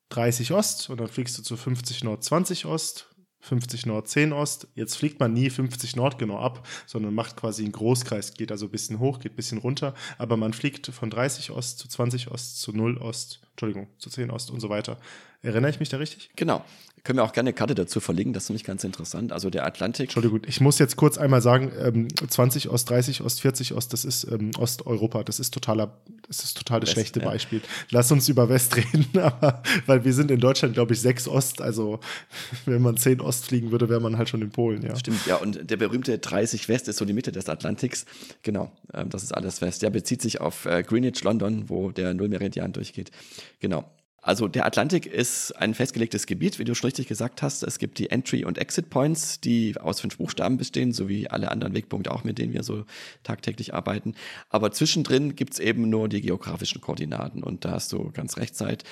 30 Ost und dann fliegst du zu 50 Nord, 20 Ost, 50 Nord, 10 Ost. Jetzt fliegt man nie 50 Nord genau ab, sondern macht quasi einen Großkreis, geht also ein bisschen hoch, geht ein bisschen runter, aber man fliegt von 30 Ost zu 20 Ost zu 0 Ost, Entschuldigung, zu 10 Ost und so weiter. Erinnere ich mich da richtig? Genau. Können wir auch gerne eine Karte dazu verlinken, das ist nämlich ganz interessant. Also der Atlantik. Entschuldigung, ich muss jetzt kurz einmal sagen, ähm, 20 Ost, 30 Ost, 40 Ost, das ist ähm, Osteuropa, das ist totaler, das ist total das West, schlechte ja. Beispiel. Lass uns über West reden, aber, weil wir sind in Deutschland, glaube ich, 6 Ost, also wenn man 10 Ost fliegen würde, wäre man halt schon in Polen, ja. Stimmt, ja, und der berühmte 30 West ist so die Mitte des Atlantiks. Genau, ähm, das ist alles West. Der bezieht sich auf äh, Greenwich, London, wo der Nullmeridian durchgeht. Genau. Also der Atlantik ist ein festgelegtes Gebiet, wie du schon richtig gesagt hast. Es gibt die Entry- und Exit-Points, die aus fünf Buchstaben bestehen, sowie alle anderen Wegpunkte auch, mit denen wir so tagtäglich arbeiten. Aber zwischendrin gibt's eben nur die geografischen Koordinaten. Und da hast du ganz recht Zeit.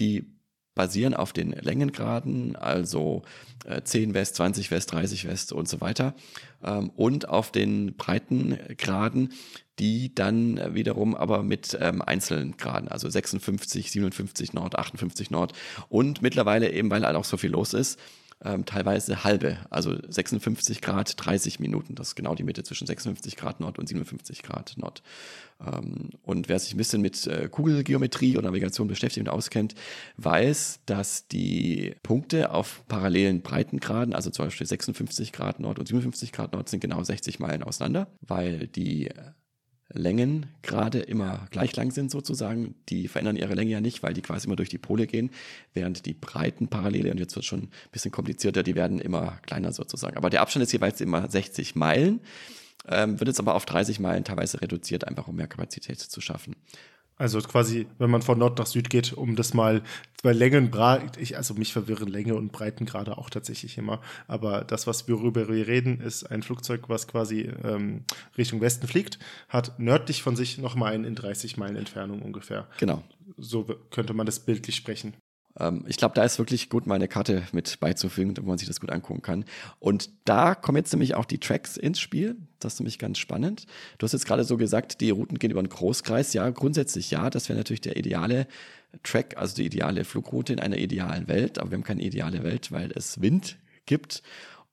Die basieren auf den Längengraden, also äh, 10 West, 20 West, 30 West und so weiter, ähm, und auf den Breitengraden, die dann wiederum aber mit ähm, einzelnen Graden, also 56, 57 Nord, 58 Nord und mittlerweile eben, weil halt auch so viel los ist, ähm, teilweise halbe, also 56 Grad 30 Minuten. Das ist genau die Mitte zwischen 56 Grad Nord und 57 Grad Nord. Ähm, und wer sich ein bisschen mit äh, Kugelgeometrie oder Navigation beschäftigt und auskennt, weiß, dass die Punkte auf parallelen Breitengraden, also zum Beispiel 56 Grad Nord und 57 Grad Nord, sind genau 60 Meilen auseinander, weil die Längen gerade immer gleich lang sind sozusagen. Die verändern ihre Länge ja nicht, weil die quasi immer durch die Pole gehen, während die breiten Parallele, und jetzt wird es schon ein bisschen komplizierter, die werden immer kleiner sozusagen. Aber der Abstand ist jeweils immer 60 Meilen, ähm, wird jetzt aber auf 30 Meilen teilweise reduziert, einfach um mehr Kapazität zu schaffen. Also quasi, wenn man von Nord nach Süd geht, um das mal, bei Längen, ich, also mich verwirren Länge und Breiten gerade auch tatsächlich immer. Aber das, was wir worüber wir reden, ist ein Flugzeug, was quasi ähm, Richtung Westen fliegt, hat nördlich von sich nochmal einen in 30 Meilen Entfernung ungefähr. Genau. So könnte man das bildlich sprechen. Ähm, ich glaube, da ist wirklich gut, mal eine Karte mit beizufügen, wo man sich das gut angucken kann. Und da kommen jetzt nämlich auch die Tracks ins Spiel. Das ist nämlich ganz spannend. Du hast jetzt gerade so gesagt, die Routen gehen über einen Großkreis. Ja, grundsätzlich ja. Das wäre natürlich der ideale Track, also die ideale Flugroute in einer idealen Welt. Aber wir haben keine ideale Welt, weil es Wind gibt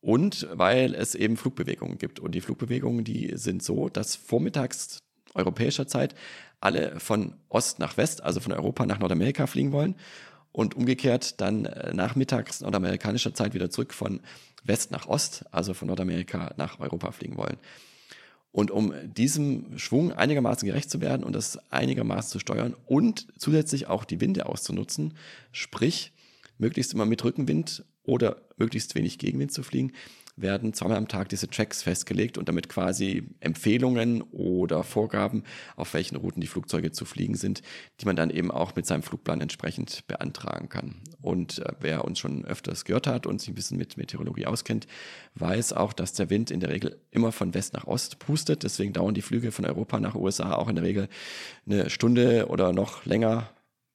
und weil es eben Flugbewegungen gibt. Und die Flugbewegungen, die sind so, dass vormittags europäischer Zeit alle von Ost nach West, also von Europa nach Nordamerika fliegen wollen und umgekehrt dann äh, nachmittags nordamerikanischer Zeit wieder zurück von West nach Ost, also von Nordamerika nach Europa fliegen wollen. Und um diesem Schwung einigermaßen gerecht zu werden und das einigermaßen zu steuern und zusätzlich auch die Winde auszunutzen, sprich möglichst immer mit Rückenwind oder möglichst wenig Gegenwind zu fliegen, werden zweimal am Tag diese Tracks festgelegt und damit quasi Empfehlungen oder Vorgaben, auf welchen Routen die Flugzeuge zu fliegen sind, die man dann eben auch mit seinem Flugplan entsprechend beantragen kann. Und äh, wer uns schon öfters gehört hat und sich ein bisschen mit Meteorologie auskennt, weiß auch, dass der Wind in der Regel immer von West nach Ost pustet. Deswegen dauern die Flüge von Europa nach USA auch in der Regel eine Stunde oder noch länger,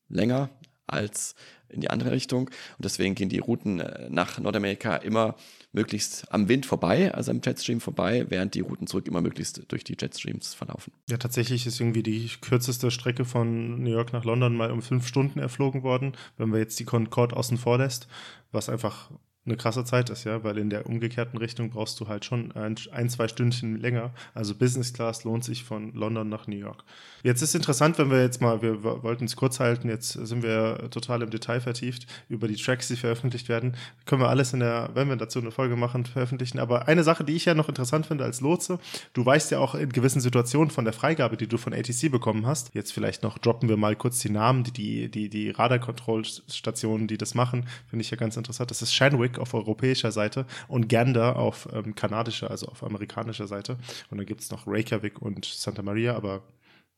länger als in die andere Richtung. Und deswegen gehen die Routen äh, nach Nordamerika immer möglichst am Wind vorbei, also am Jetstream vorbei, während die Routen zurück immer möglichst durch die Jetstreams verlaufen. Ja, tatsächlich ist irgendwie die kürzeste Strecke von New York nach London mal um fünf Stunden erflogen worden, wenn man jetzt die Concorde außen vor lässt, was einfach eine krasse Zeit ist, ja, weil in der umgekehrten Richtung brauchst du halt schon ein, ein, zwei Stündchen länger. Also Business Class lohnt sich von London nach New York. Jetzt ist interessant, wenn wir jetzt mal, wir wollten es kurz halten, jetzt sind wir total im Detail vertieft über die Tracks, die veröffentlicht werden. Können wir alles in der, wenn wir dazu eine Folge machen, veröffentlichen. Aber eine Sache, die ich ja noch interessant finde als Lotse, du weißt ja auch in gewissen Situationen von der Freigabe, die du von ATC bekommen hast. Jetzt vielleicht noch droppen wir mal kurz die Namen, die, die, die, die Radarkontrollstationen, die das machen, finde ich ja ganz interessant. Das ist Shanwick auf europäischer Seite und Gander auf ähm, kanadischer, also auf amerikanischer Seite. Und dann gibt es noch Reykjavik und Santa Maria, aber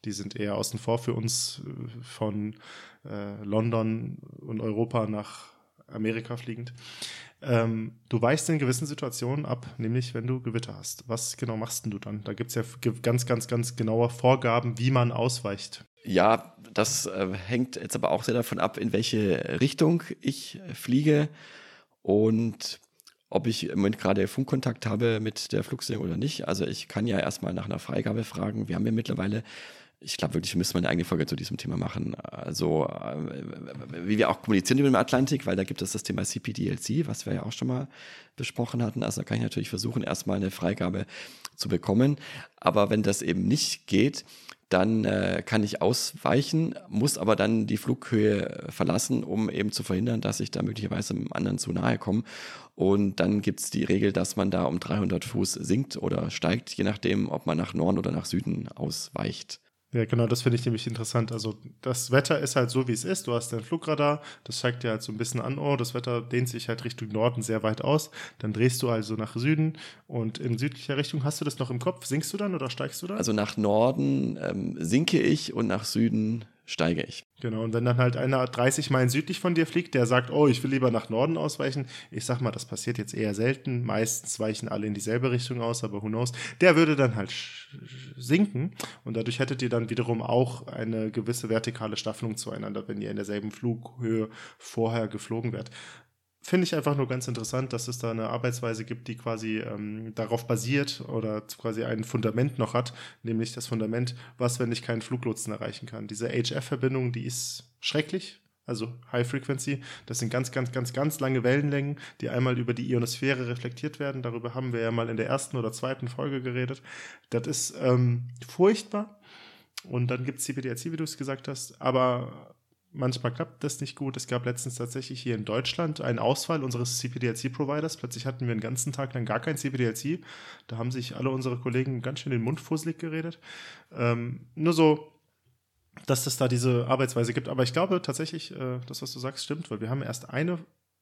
die sind eher außen vor für uns äh, von äh, London und Europa nach Amerika fliegend. Ähm, du weichst in gewissen Situationen ab, nämlich wenn du Gewitter hast. Was genau machst denn du dann? Da gibt es ja ganz, ganz, ganz genaue Vorgaben, wie man ausweicht. Ja, das äh, hängt jetzt aber auch sehr davon ab, in welche Richtung ich fliege und ob ich im Moment gerade Funkkontakt habe mit der Flugsicherung oder nicht. Also ich kann ja erstmal nach einer Freigabe fragen. Wir haben ja mittlerweile ich glaube wirklich, wir müssen mal eine eigene Folge zu diesem Thema machen. Also, äh, wie wir auch kommunizieren über den Atlantik, weil da gibt es das Thema CPDLC, was wir ja auch schon mal besprochen hatten. Also, da kann ich natürlich versuchen, erstmal eine Freigabe zu bekommen. Aber wenn das eben nicht geht, dann äh, kann ich ausweichen, muss aber dann die Flughöhe verlassen, um eben zu verhindern, dass ich da möglicherweise einem anderen zu nahe komme. Und dann gibt es die Regel, dass man da um 300 Fuß sinkt oder steigt, je nachdem, ob man nach Norden oder nach Süden ausweicht. Ja, genau, das finde ich nämlich interessant. Also das Wetter ist halt so, wie es ist. Du hast dein Flugradar, das zeigt dir halt so ein bisschen an, oh, das Wetter dehnt sich halt Richtung Norden sehr weit aus. Dann drehst du also nach Süden und in südlicher Richtung hast du das noch im Kopf. Sinkst du dann oder steigst du dann? Also nach Norden ähm, sinke ich und nach Süden steige ich. Genau, und wenn dann halt einer 30 Meilen südlich von dir fliegt, der sagt, oh, ich will lieber nach Norden ausweichen, ich sag mal, das passiert jetzt eher selten, meistens weichen alle in dieselbe Richtung aus, aber who knows, der würde dann halt sinken und dadurch hättet ihr dann wiederum auch eine gewisse vertikale Staffelung zueinander, wenn ihr in derselben Flughöhe vorher geflogen werdet finde ich einfach nur ganz interessant, dass es da eine Arbeitsweise gibt, die quasi ähm, darauf basiert oder quasi ein Fundament noch hat, nämlich das Fundament, was, wenn ich keinen Fluglotsen erreichen kann. Diese HF-Verbindung, die ist schrecklich, also High Frequency. Das sind ganz, ganz, ganz, ganz lange Wellenlängen, die einmal über die Ionosphäre reflektiert werden. Darüber haben wir ja mal in der ersten oder zweiten Folge geredet. Das ist ähm, furchtbar. Und dann gibt es CPDRC, wie du es gesagt hast. Aber Manchmal klappt das nicht gut. Es gab letztens tatsächlich hier in Deutschland einen Ausfall unseres CPDLC-Providers. Plötzlich hatten wir einen ganzen Tag lang gar kein CPDLC. Da haben sich alle unsere Kollegen ganz schön den Mund fusselig geredet. Ähm, nur so, dass es da diese Arbeitsweise gibt. Aber ich glaube tatsächlich, äh, das, was du sagst, stimmt, weil wir haben erst eine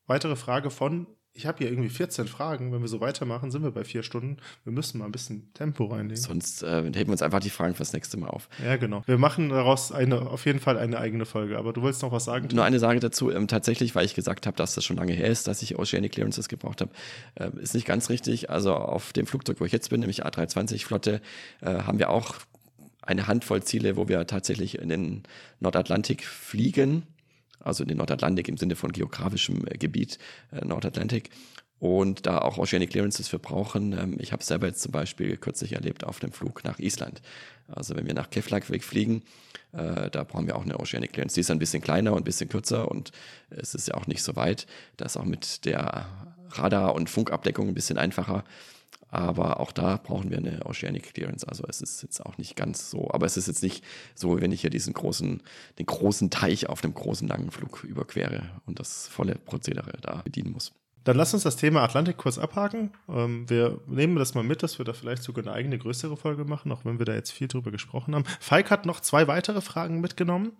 weitere Frage von ich habe hier irgendwie 14 Fragen. Wenn wir so weitermachen, sind wir bei vier Stunden. Wir müssen mal ein bisschen Tempo reinlegen. Sonst äh, heben wir uns einfach die Fragen fürs nächste Mal auf. Ja, genau. Wir machen daraus eine, auf jeden Fall eine eigene Folge. Aber du wolltest noch was sagen? Nur eine Sache dazu. Ähm, tatsächlich, weil ich gesagt habe, dass das schon lange her ist, dass ich Oceanic Clearances gebraucht habe, äh, ist nicht ganz richtig. Also auf dem Flugzeug, wo ich jetzt bin, nämlich A320-Flotte, äh, haben wir auch eine Handvoll Ziele, wo wir tatsächlich in den Nordatlantik fliegen also in den Nordatlantik im Sinne von geografischem äh, Gebiet äh, Nordatlantik und da auch Oceanic Clearances für brauchen. Ähm, ich habe selber jetzt zum Beispiel kürzlich erlebt auf dem Flug nach Island. Also wenn wir nach Keflavik fliegen, äh, da brauchen wir auch eine Oceanic Clearance. Die ist ein bisschen kleiner und ein bisschen kürzer und es ist ja auch nicht so weit. Das ist auch mit der Radar- und Funkabdeckung ein bisschen einfacher. Aber auch da brauchen wir eine Oceanic Clearance. Also es ist jetzt auch nicht ganz so. Aber es ist jetzt nicht so, wenn ich hier diesen großen, den großen Teich auf einem großen langen Flug überquere und das volle Prozedere da bedienen muss. Dann lass uns das Thema Atlantik kurz abhaken. Ähm, wir nehmen das mal mit, dass wir da vielleicht sogar eine eigene größere Folge machen, auch wenn wir da jetzt viel drüber gesprochen haben. Falk hat noch zwei weitere Fragen mitgenommen.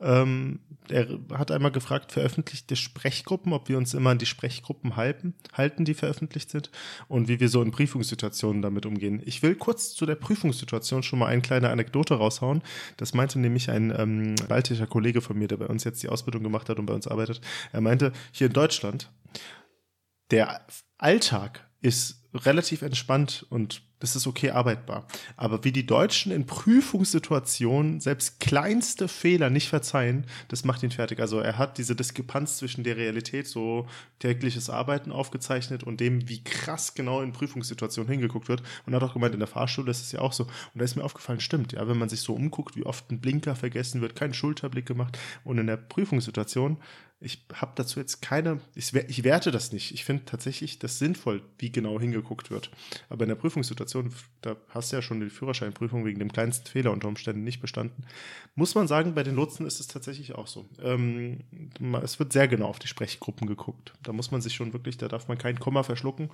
Ähm, er hat einmal gefragt, veröffentlichte Sprechgruppen, ob wir uns immer an die Sprechgruppen halten, halten, die veröffentlicht sind und wie wir so in Prüfungssituationen damit umgehen. Ich will kurz zu der Prüfungssituation schon mal eine kleine Anekdote raushauen. Das meinte nämlich ein ähm, baltischer Kollege von mir, der bei uns jetzt die Ausbildung gemacht hat und bei uns arbeitet. Er meinte, hier in Deutschland der Alltag ist relativ entspannt und das ist okay arbeitbar. Aber wie die Deutschen in Prüfungssituationen selbst kleinste Fehler nicht verzeihen, das macht ihn fertig. Also er hat diese Diskrepanz zwischen der Realität, so tägliches Arbeiten aufgezeichnet und dem, wie krass genau in Prüfungssituationen hingeguckt wird. Und er hat auch gemeint, in der Fahrschule ist es ja auch so. Und da ist mir aufgefallen, stimmt, ja, wenn man sich so umguckt, wie oft ein Blinker vergessen wird, kein Schulterblick gemacht und in der Prüfungssituation ich habe dazu jetzt keine, ich, ich werte das nicht. Ich finde tatsächlich das sinnvoll, wie genau hingeguckt wird. Aber in der Prüfungssituation, da hast du ja schon die Führerscheinprüfung wegen dem kleinsten Fehler unter Umständen nicht bestanden. Muss man sagen, bei den Lotsen ist es tatsächlich auch so. Ähm, es wird sehr genau auf die Sprechgruppen geguckt. Da muss man sich schon wirklich, da darf man kein Komma verschlucken.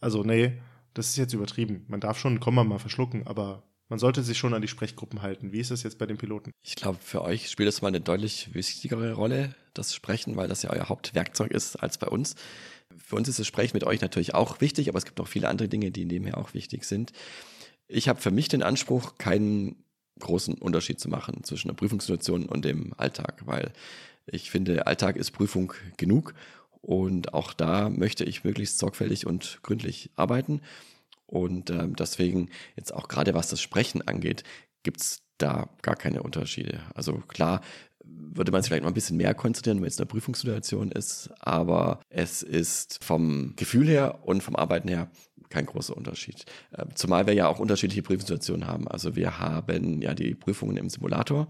Also, nee, das ist jetzt übertrieben. Man darf schon ein Komma mal verschlucken, aber man sollte sich schon an die Sprechgruppen halten. Wie ist das jetzt bei den Piloten? Ich glaube, für euch spielt das mal eine deutlich wichtigere Rolle, das Sprechen, weil das ja euer Hauptwerkzeug ist als bei uns. Für uns ist das Sprechen mit euch natürlich auch wichtig, aber es gibt auch viele andere Dinge, die nebenher auch wichtig sind. Ich habe für mich den Anspruch, keinen großen Unterschied zu machen zwischen der Prüfungssituation und dem Alltag, weil ich finde, Alltag ist Prüfung genug und auch da möchte ich möglichst sorgfältig und gründlich arbeiten. Und ähm, deswegen jetzt auch gerade was das Sprechen angeht, gibt's da gar keine Unterschiede. Also klar würde man sich vielleicht noch ein bisschen mehr konzentrieren, wenn es eine Prüfungssituation ist, aber es ist vom Gefühl her und vom Arbeiten her kein großer Unterschied. Ähm, zumal wir ja auch unterschiedliche Prüfungssituationen haben. Also wir haben ja die Prüfungen im Simulator.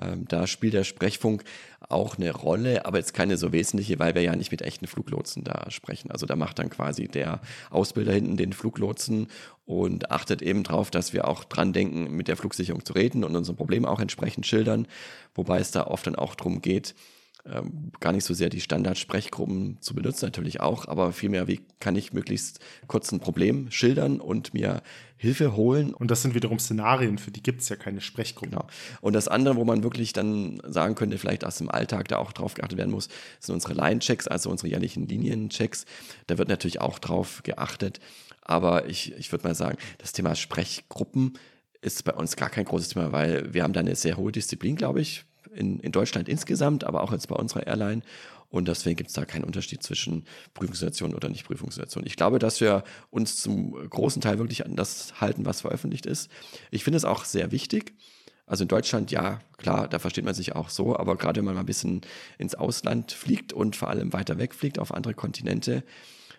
Ähm, da spielt der Sprechfunk auch eine Rolle, aber jetzt keine so wesentliche, weil wir ja nicht mit echten Fluglotsen da sprechen. Also da macht dann quasi der Ausbilder hinten den Fluglotsen und achtet eben darauf, dass wir auch dran denken, mit der Flugsicherung zu reden und unser Problem auch entsprechend schildern, wobei es da oft dann auch darum geht, ähm, gar nicht so sehr die Standardsprechgruppen zu benutzen, natürlich auch, aber vielmehr, wie kann ich möglichst kurz ein Problem schildern und mir Hilfe holen. Und das sind wiederum Szenarien, für die gibt es ja keine Sprechgruppen. Genau. Und das andere, wo man wirklich dann sagen könnte, vielleicht aus dem Alltag da auch drauf geachtet werden muss, sind unsere Line-Checks, also unsere jährlichen Linienchecks. Da wird natürlich auch drauf geachtet. Aber ich, ich würde mal sagen, das Thema Sprechgruppen ist bei uns gar kein großes Thema, weil wir haben da eine sehr hohe Disziplin, glaube ich, in, in Deutschland insgesamt, aber auch jetzt bei unserer Airline. Und deswegen gibt es da keinen Unterschied zwischen Prüfungssituation oder Nicht-Prüfungssituation. Ich glaube, dass wir uns zum großen Teil wirklich an das halten, was veröffentlicht ist. Ich finde es auch sehr wichtig. Also in Deutschland, ja, klar, da versteht man sich auch so, aber gerade wenn man mal ein bisschen ins Ausland fliegt und vor allem weiter weg fliegt auf andere Kontinente,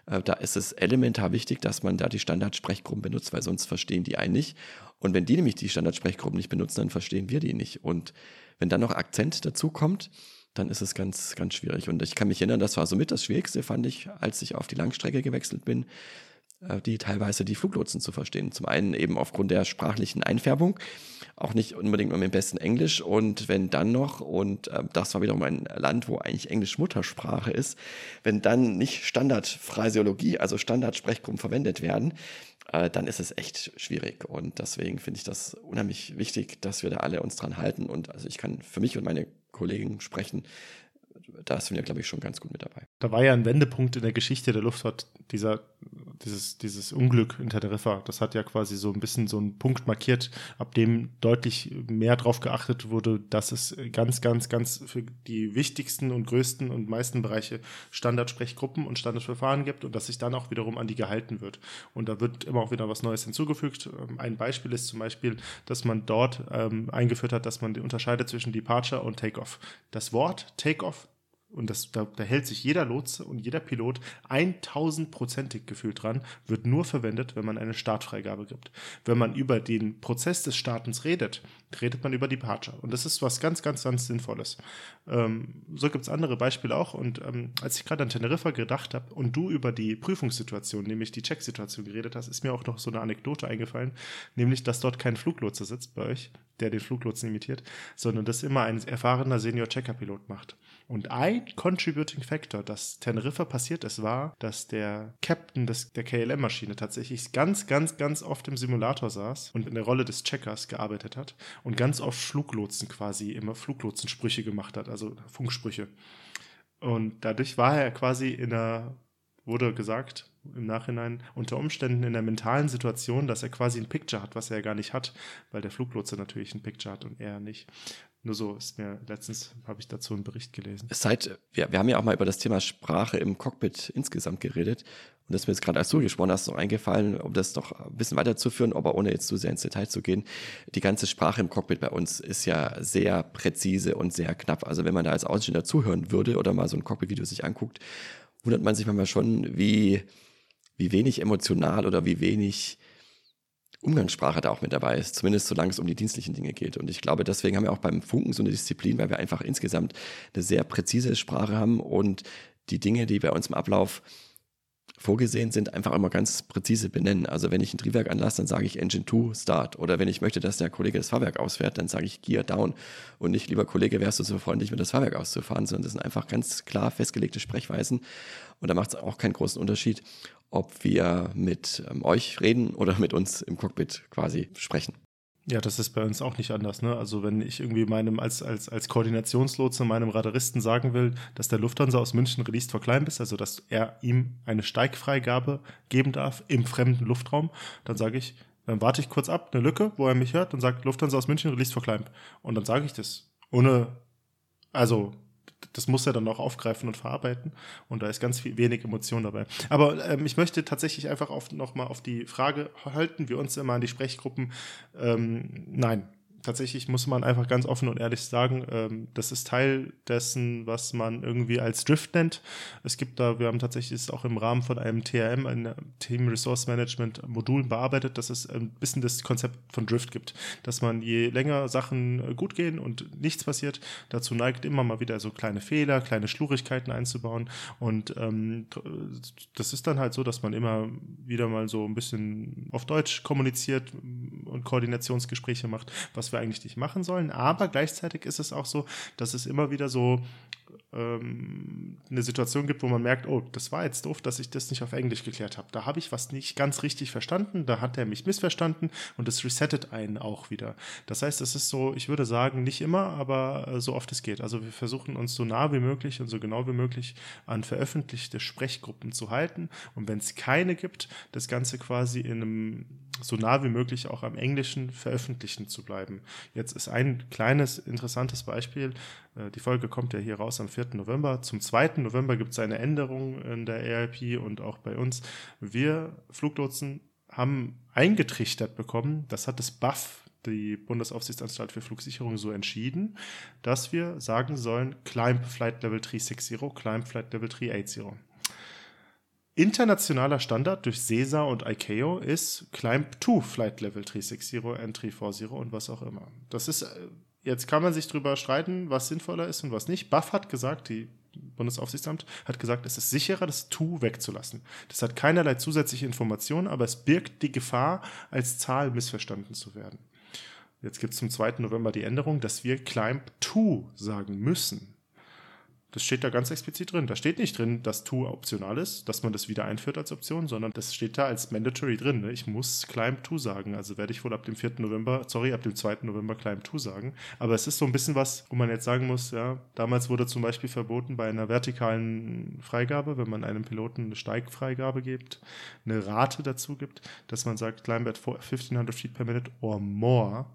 äh, da ist es elementar wichtig, dass man da die Standardsprechgruppen benutzt, weil sonst verstehen die einen nicht. Und wenn die nämlich die Standardsprechgruppen nicht benutzen, dann verstehen wir die nicht. Und wenn dann noch Akzent dazu kommt, dann ist es ganz, ganz schwierig. Und ich kann mich erinnern, das war somit das Schwierigste, fand ich, als ich auf die Langstrecke gewechselt bin, äh, die teilweise die Fluglotsen zu verstehen. Zum einen eben aufgrund der sprachlichen Einfärbung, auch nicht unbedingt mit dem besten Englisch und wenn dann noch, und äh, das war wiederum ein Land, wo eigentlich Englisch Muttersprache ist, wenn dann nicht Standardphraseologie, also Standardsprechgruppen verwendet werden, äh, dann ist es echt schwierig. Und deswegen finde ich das unheimlich wichtig, dass wir da alle uns dran halten. Und also ich kann für mich und meine Kollegen sprechen, da sind wir, glaube ich, schon ganz gut mit dabei. Da war ja ein Wendepunkt in der Geschichte der Luftfahrt, dieser, dieses, dieses Unglück in Teneriffa. Das hat ja quasi so ein bisschen so einen Punkt markiert, ab dem deutlich mehr darauf geachtet wurde, dass es ganz, ganz, ganz für die wichtigsten und größten und meisten Bereiche Standardsprechgruppen und Standardverfahren gibt und dass sich dann auch wiederum an die gehalten wird. Und da wird immer auch wieder was Neues hinzugefügt. Ähm, ein Beispiel ist zum Beispiel, dass man dort ähm, eingeführt hat, dass man unterscheidet zwischen Departure und Takeoff. Das Wort Takeoff und das, da, da hält sich jeder Lotse und jeder Pilot 1000%ig gefühlt dran, wird nur verwendet, wenn man eine Startfreigabe gibt. Wenn man über den Prozess des Startens redet, redet man über Departure. Und das ist was ganz, ganz, ganz Sinnvolles. Ähm, so gibt es andere Beispiele auch. Und ähm, als ich gerade an Teneriffa gedacht habe und du über die Prüfungssituation, nämlich die Checksituation geredet hast, ist mir auch noch so eine Anekdote eingefallen, nämlich, dass dort kein Fluglotse sitzt bei euch, der den Fluglotsen imitiert, sondern das immer ein erfahrener Senior-Checker-Pilot macht. Und ein Contributing Factor, das Teneriffa passiert ist, war, dass der Captain des, der KLM-Maschine tatsächlich ganz, ganz, ganz oft im Simulator saß und in der Rolle des Checkers gearbeitet hat und ganz oft Fluglotsen quasi immer Fluglotsensprüche gemacht hat, also Funksprüche. Und dadurch war er quasi in einer, wurde gesagt, im Nachhinein unter Umständen in der mentalen Situation, dass er quasi ein Picture hat, was er ja gar nicht hat, weil der Fluglotse natürlich ein Picture hat und er nicht. Nur so ist mir letztens, habe ich dazu einen Bericht gelesen. Seit, wir, wir haben ja auch mal über das Thema Sprache im Cockpit insgesamt geredet. Und das ist mir jetzt gerade, als du gesprochen hast, noch eingefallen, um das noch ein bisschen weiterzuführen, aber ohne jetzt zu sehr ins Detail zu gehen. Die ganze Sprache im Cockpit bei uns ist ja sehr präzise und sehr knapp. Also wenn man da als Aussteller zuhören würde oder mal so ein Cockpit-Video sich anguckt, wundert man sich manchmal schon, wie, wie wenig emotional oder wie wenig Umgangssprache da auch mit dabei ist, zumindest solange es um die dienstlichen Dinge geht. Und ich glaube, deswegen haben wir auch beim Funken so eine Disziplin, weil wir einfach insgesamt eine sehr präzise Sprache haben und die Dinge, die bei uns im Ablauf vorgesehen sind, einfach immer ganz präzise benennen. Also wenn ich ein Triebwerk anlasse, dann sage ich Engine 2 Start. Oder wenn ich möchte, dass der Kollege das Fahrwerk ausfährt, dann sage ich Gear Down. Und nicht, lieber Kollege, wärst du so freundlich, mir das Fahrwerk auszufahren, sondern das sind einfach ganz klar festgelegte Sprechweisen. Und da macht es auch keinen großen Unterschied, ob wir mit ähm, euch reden oder mit uns im Cockpit quasi sprechen. Ja, das ist bei uns auch nicht anders. Ne? Also wenn ich irgendwie meinem als, als, als Koordinationslotse meinem Radaristen sagen will, dass der Lufthansa aus München released for climb ist, also dass er ihm eine Steigfreigabe geben darf im fremden Luftraum, dann sage ich, dann warte ich kurz ab, eine Lücke, wo er mich hört und sagt, Lufthansa aus München released for climb. Und dann sage ich das. Ohne, also das muss er dann auch aufgreifen und verarbeiten. Und da ist ganz viel, wenig Emotion dabei. Aber ähm, ich möchte tatsächlich einfach auf, nochmal auf die Frage halten, wir uns immer an die Sprechgruppen. Ähm, nein, tatsächlich muss man einfach ganz offen und ehrlich sagen, ähm, das ist Teil dessen, was man irgendwie als Drift nennt. Es gibt da, wir haben tatsächlich auch im Rahmen von einem TRM, ein Team Resource Management Modul bearbeitet, dass es ein bisschen das Konzept von Drift gibt, dass man je länger Sachen äh, gut gehen und nichts passiert, dazu neigt immer mal wieder so kleine Fehler, kleine Schlurigkeiten einzubauen und ähm, das ist dann halt so, dass man immer wieder mal so ein bisschen auf Deutsch kommuniziert und Koordinationsgespräche macht, was wir eigentlich nicht machen sollen. Aber gleichzeitig ist es auch so, dass es immer wieder so ähm, eine Situation gibt, wo man merkt, oh, das war jetzt doof, dass ich das nicht auf Englisch geklärt habe. Da habe ich was nicht ganz richtig verstanden, da hat er mich missverstanden und es resettet einen auch wieder. Das heißt, es ist so, ich würde sagen, nicht immer, aber äh, so oft es geht. Also wir versuchen uns so nah wie möglich und so genau wie möglich an veröffentlichte Sprechgruppen zu halten und wenn es keine gibt, das Ganze quasi in einem so nah wie möglich auch am Englischen veröffentlichen zu bleiben. Jetzt ist ein kleines, interessantes Beispiel. Äh, die Folge kommt ja hier raus am 4. November. Zum 2. November gibt es eine Änderung in der AIP und auch bei uns. Wir Fluglotsen haben eingetrichtert bekommen, das hat das BAF, die Bundesaufsichtsanstalt für Flugsicherung, so entschieden, dass wir sagen sollen, Climb Flight Level 360, Climb Flight Level 380. Internationaler Standard durch CESA und ICAO ist Climb 2 Flight Level 360 and 340 und was auch immer. Das ist, äh, jetzt kann man sich drüber streiten, was sinnvoller ist und was nicht. BAF hat gesagt, die Bundesaufsichtsamt hat gesagt, es ist sicherer, das TU wegzulassen. Das hat keinerlei zusätzliche Informationen, aber es birgt die Gefahr, als Zahl missverstanden zu werden. Jetzt gibt es zum 2. November die Änderung, dass wir Climb 2 sagen müssen. Das steht da ganz explizit drin. Da steht nicht drin, dass To optional ist, dass man das wieder einführt als Option, sondern das steht da als mandatory drin. Ne? Ich muss Climb To sagen. Also werde ich wohl ab dem 4. November, sorry, ab dem 2. November Climb To sagen. Aber es ist so ein bisschen was, wo man jetzt sagen muss, ja, damals wurde zum Beispiel verboten bei einer vertikalen Freigabe, wenn man einem Piloten eine Steigfreigabe gibt, eine Rate dazu gibt, dass man sagt, Climb at 1500 feet per minute or more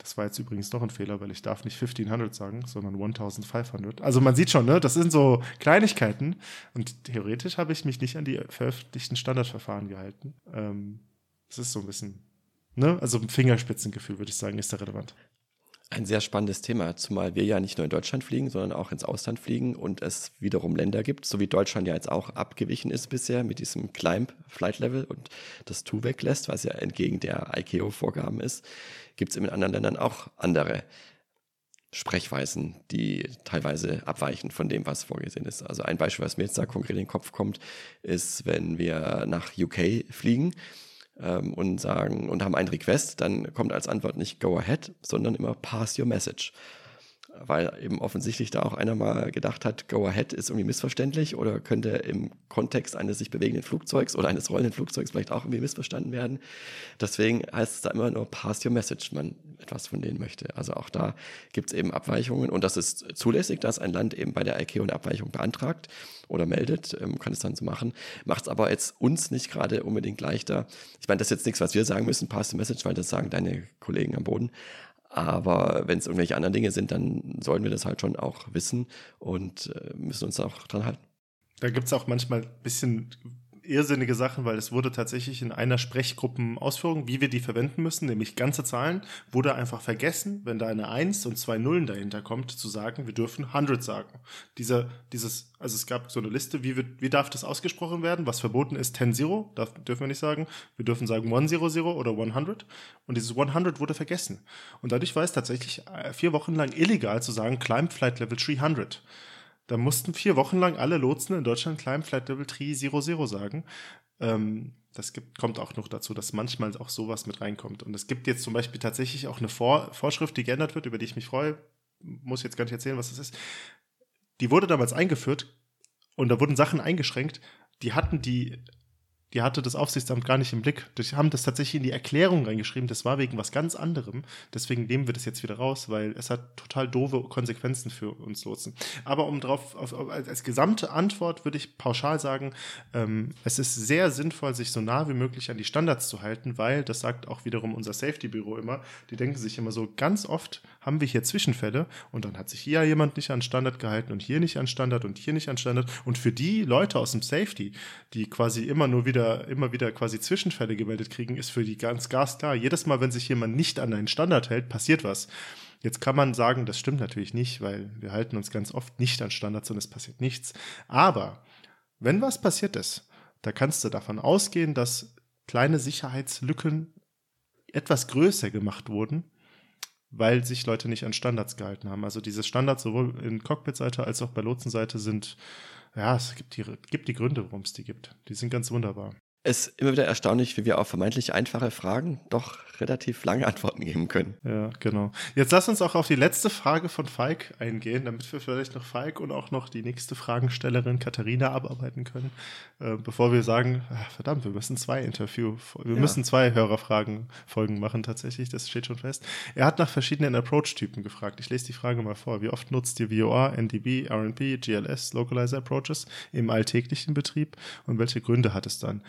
das war jetzt übrigens doch ein Fehler, weil ich darf nicht 1500 sagen, sondern 1500. Also man sieht schon, ne, das sind so Kleinigkeiten. Und theoretisch habe ich mich nicht an die veröffentlichten Standardverfahren gehalten. Ähm, das ist so ein bisschen, ne, also ein Fingerspitzengefühl, würde ich sagen, ist da relevant. Ein sehr spannendes Thema, zumal wir ja nicht nur in Deutschland fliegen, sondern auch ins Ausland fliegen und es wiederum Länder gibt, so wie Deutschland ja jetzt auch abgewichen ist bisher mit diesem Climb Flight Level und das TU weglässt, was ja entgegen der ICAO-Vorgaben ist, gibt es in anderen Ländern auch andere Sprechweisen, die teilweise abweichen von dem, was vorgesehen ist. Also ein Beispiel, was mir jetzt da konkret in den Kopf kommt, ist, wenn wir nach UK fliegen ähm, und sagen und haben einen Request, dann kommt als Antwort nicht Go ahead, sondern immer Pass your message weil eben offensichtlich da auch einer mal gedacht hat, Go Ahead ist irgendwie missverständlich oder könnte im Kontext eines sich bewegenden Flugzeugs oder eines rollenden Flugzeugs vielleicht auch irgendwie missverstanden werden. Deswegen heißt es da immer nur Pass Your Message, wenn man etwas von denen möchte. Also auch da gibt es eben Abweichungen und das ist zulässig, dass ein Land eben bei der ICAO eine Abweichung beantragt oder meldet, ähm, kann es dann so machen. Macht es aber jetzt uns nicht gerade unbedingt leichter. Ich meine, das ist jetzt nichts, was wir sagen müssen, Pass Your Message, weil das sagen deine Kollegen am Boden. Aber wenn es irgendwelche anderen Dinge sind, dann sollten wir das halt schon auch wissen und äh, müssen uns auch dran halten. Da gibt es auch manchmal ein bisschen irrsinnige Sachen, weil es wurde tatsächlich in einer Sprechgruppenausführung, wie wir die verwenden müssen, nämlich ganze Zahlen, wurde einfach vergessen, wenn da eine 1 und zwei Nullen dahinter kommt, zu sagen, wir dürfen 100 sagen. Dieser, dieses, also es gab so eine Liste, wie, wird, wie darf das ausgesprochen werden? Was verboten ist, 10-0, darf, dürfen wir nicht sagen. Wir dürfen sagen 100 oder 100. Und dieses 100 wurde vergessen. Und dadurch war es tatsächlich äh, vier Wochen lang illegal zu sagen, Climb Flight Level 300. Da mussten vier Wochen lang alle Lotsen in Deutschland Climb Flight Level 300 sagen. Ähm, das gibt, kommt auch noch dazu, dass manchmal auch sowas mit reinkommt. Und es gibt jetzt zum Beispiel tatsächlich auch eine Vor Vorschrift, die geändert wird, über die ich mich freue. Muss jetzt gar nicht erzählen, was das ist. Die wurde damals eingeführt und da wurden Sachen eingeschränkt, die hatten die die hatte das Aufsichtsamt gar nicht im Blick. Die haben das tatsächlich in die Erklärung reingeschrieben, das war wegen was ganz anderem. Deswegen nehmen wir das jetzt wieder raus, weil es hat total doofe Konsequenzen für uns Lotsen. Aber um drauf, auf, als gesamte Antwort würde ich pauschal sagen, ähm, es ist sehr sinnvoll, sich so nah wie möglich an die Standards zu halten, weil, das sagt auch wiederum unser Safety-Büro immer, die denken sich immer so, ganz oft haben wir hier Zwischenfälle und dann hat sich hier jemand nicht an Standard gehalten und hier nicht an Standard und hier nicht an Standard. Und für die Leute aus dem Safety, die quasi immer nur wieder wieder, immer wieder quasi Zwischenfälle gemeldet kriegen, ist für die ganz glasklar. Jedes Mal, wenn sich jemand nicht an einen Standard hält, passiert was. Jetzt kann man sagen, das stimmt natürlich nicht, weil wir halten uns ganz oft nicht an Standards und es passiert nichts. Aber wenn was passiert ist, da kannst du davon ausgehen, dass kleine Sicherheitslücken etwas größer gemacht wurden, weil sich Leute nicht an Standards gehalten haben. Also diese Standards sowohl in Cockpit-Seite als auch bei Lotsenseite sind ja, es gibt die, gibt die Gründe, warum es die gibt. Die sind ganz wunderbar. Es ist immer wieder erstaunlich, wie wir auf vermeintlich einfache Fragen doch relativ lange Antworten geben können. Ja, genau. Jetzt lass uns auch auf die letzte Frage von Falk eingehen, damit wir vielleicht noch Falk und auch noch die nächste Fragenstellerin Katharina abarbeiten können, äh, bevor wir sagen, ach, verdammt, wir müssen zwei Interview, wir ja. müssen zwei Hörerfragen Folgen machen tatsächlich, das steht schon fest. Er hat nach verschiedenen Approach-Typen gefragt. Ich lese die Frage mal vor. Wie oft nutzt ihr VOR, NDB, RNP, GLS, Localizer Approaches im alltäglichen Betrieb und welche Gründe hat es dann?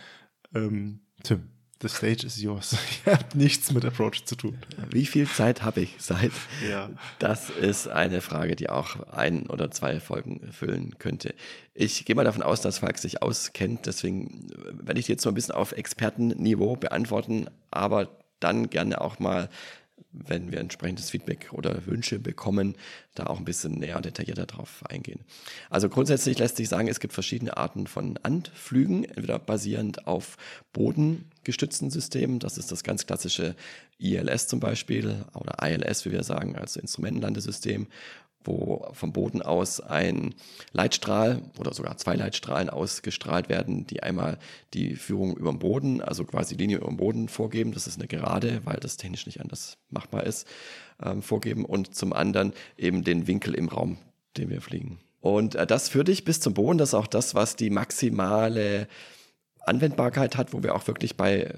Ähm, Tim, the stage is yours. Ihr habt nichts mit Approach zu tun. Wie viel Zeit habe ich Zeit? Ja. Das ist eine Frage, die auch ein oder zwei Folgen füllen könnte. Ich gehe mal davon aus, dass Falk sich auskennt, deswegen werde ich jetzt so ein bisschen auf Expertenniveau beantworten, aber dann gerne auch mal wenn wir entsprechendes Feedback oder Wünsche bekommen, da auch ein bisschen näher detaillierter drauf eingehen. Also grundsätzlich lässt sich sagen, es gibt verschiedene Arten von Anflügen, entweder basierend auf bodengestützten Systemen, das ist das ganz klassische ILS zum Beispiel oder ILS, wie wir sagen, also Instrumentenlandesystem, wo vom Boden aus ein Leitstrahl oder sogar zwei Leitstrahlen ausgestrahlt werden, die einmal die Führung über dem Boden, also quasi Linie über dem Boden vorgeben, das ist eine Gerade, weil das technisch nicht anders machbar ist, ähm, vorgeben. Und zum anderen eben den Winkel im Raum, den wir fliegen. Und äh, das führt dich bis zum Boden, das ist auch das, was die maximale Anwendbarkeit hat, wo wir auch wirklich bei äh,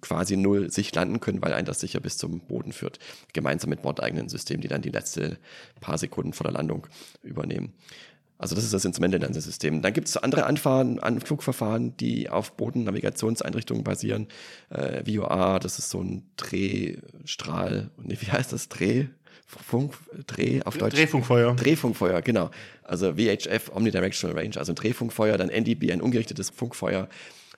quasi null sich landen können, weil ein das sicher bis zum Boden führt. Gemeinsam mit bordeigenen Systemen, die dann die letzte paar Sekunden vor der Landung übernehmen. Also das ist das Instrumentenlandesystem. Dann gibt es andere Anfahren, Anflugverfahren, die auf Bodennavigationseinrichtungen basieren. Äh, VOA, das ist so ein Drehstrahl, nee, wie heißt das? Dreh? Funk, Dreh auf Deutsch. Drehfunkfeuer. Drehfunkfeuer, genau. Also VHF, Omnidirectional Range, also ein Drehfunkfeuer, dann NDB, ein ungerichtetes Funkfeuer.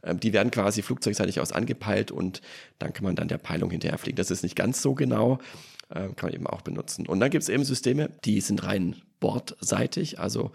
Ähm, die werden quasi flugzeugseitig aus angepeilt und dann kann man dann der Peilung hinterherfliegen. Das ist nicht ganz so genau, äh, kann man eben auch benutzen. Und dann gibt es eben Systeme, die sind rein bordseitig, also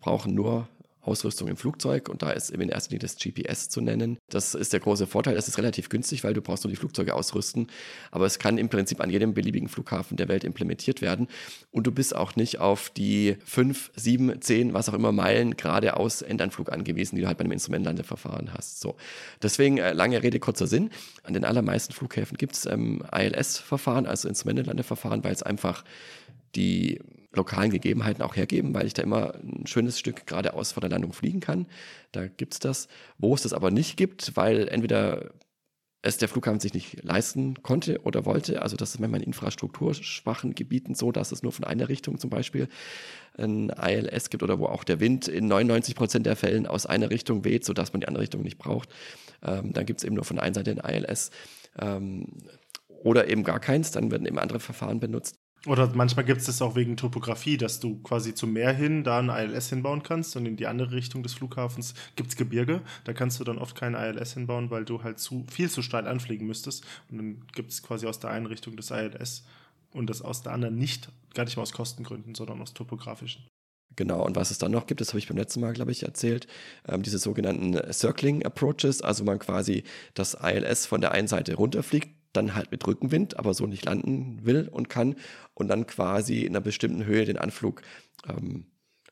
brauchen nur Ausrüstung im Flugzeug und da ist eben in erster Linie das GPS zu nennen. Das ist der große Vorteil, es ist relativ günstig, weil du brauchst nur die Flugzeuge ausrüsten, aber es kann im Prinzip an jedem beliebigen Flughafen der Welt implementiert werden und du bist auch nicht auf die fünf, sieben, zehn, was auch immer Meilen geradeaus Endanflug angewiesen, die du halt bei einem Instrumentlandeverfahren hast. So. Deswegen äh, lange Rede, kurzer Sinn. An den allermeisten Flughäfen gibt es ähm, ILS-Verfahren, also Instrumentenlandeverfahren, weil es einfach die lokalen Gegebenheiten auch hergeben, weil ich da immer ein schönes Stück geradeaus vor der Landung fliegen kann. Da gibt es das. Wo es das aber nicht gibt, weil entweder es der Flughafen sich nicht leisten konnte oder wollte. Also das ist manchmal in infrastrukturschwachen Gebieten so, dass es nur von einer Richtung zum Beispiel ein ILS gibt oder wo auch der Wind in 99 Prozent der Fällen aus einer Richtung weht, sodass man die andere Richtung nicht braucht. Ähm, dann gibt es eben nur von einer Seite ein ILS ähm, oder eben gar keins. Dann werden eben andere Verfahren benutzt. Oder manchmal gibt es das auch wegen Topografie, dass du quasi zum Meer hin da ein ILS hinbauen kannst und in die andere Richtung des Flughafens gibt es Gebirge. Da kannst du dann oft kein ILS hinbauen, weil du halt zu viel zu steil anfliegen müsstest. Und dann gibt es quasi aus der einen Richtung das ILS und das aus der anderen nicht, gar nicht mal aus Kostengründen, sondern aus topografischen. Genau, und was es dann noch gibt, das habe ich beim letzten Mal, glaube ich, erzählt, ähm, diese sogenannten Circling Approaches, also man quasi das ILS von der einen Seite runterfliegt, dann halt mit Rückenwind, aber so nicht landen will und kann und dann quasi in einer bestimmten Höhe den Anflug ähm,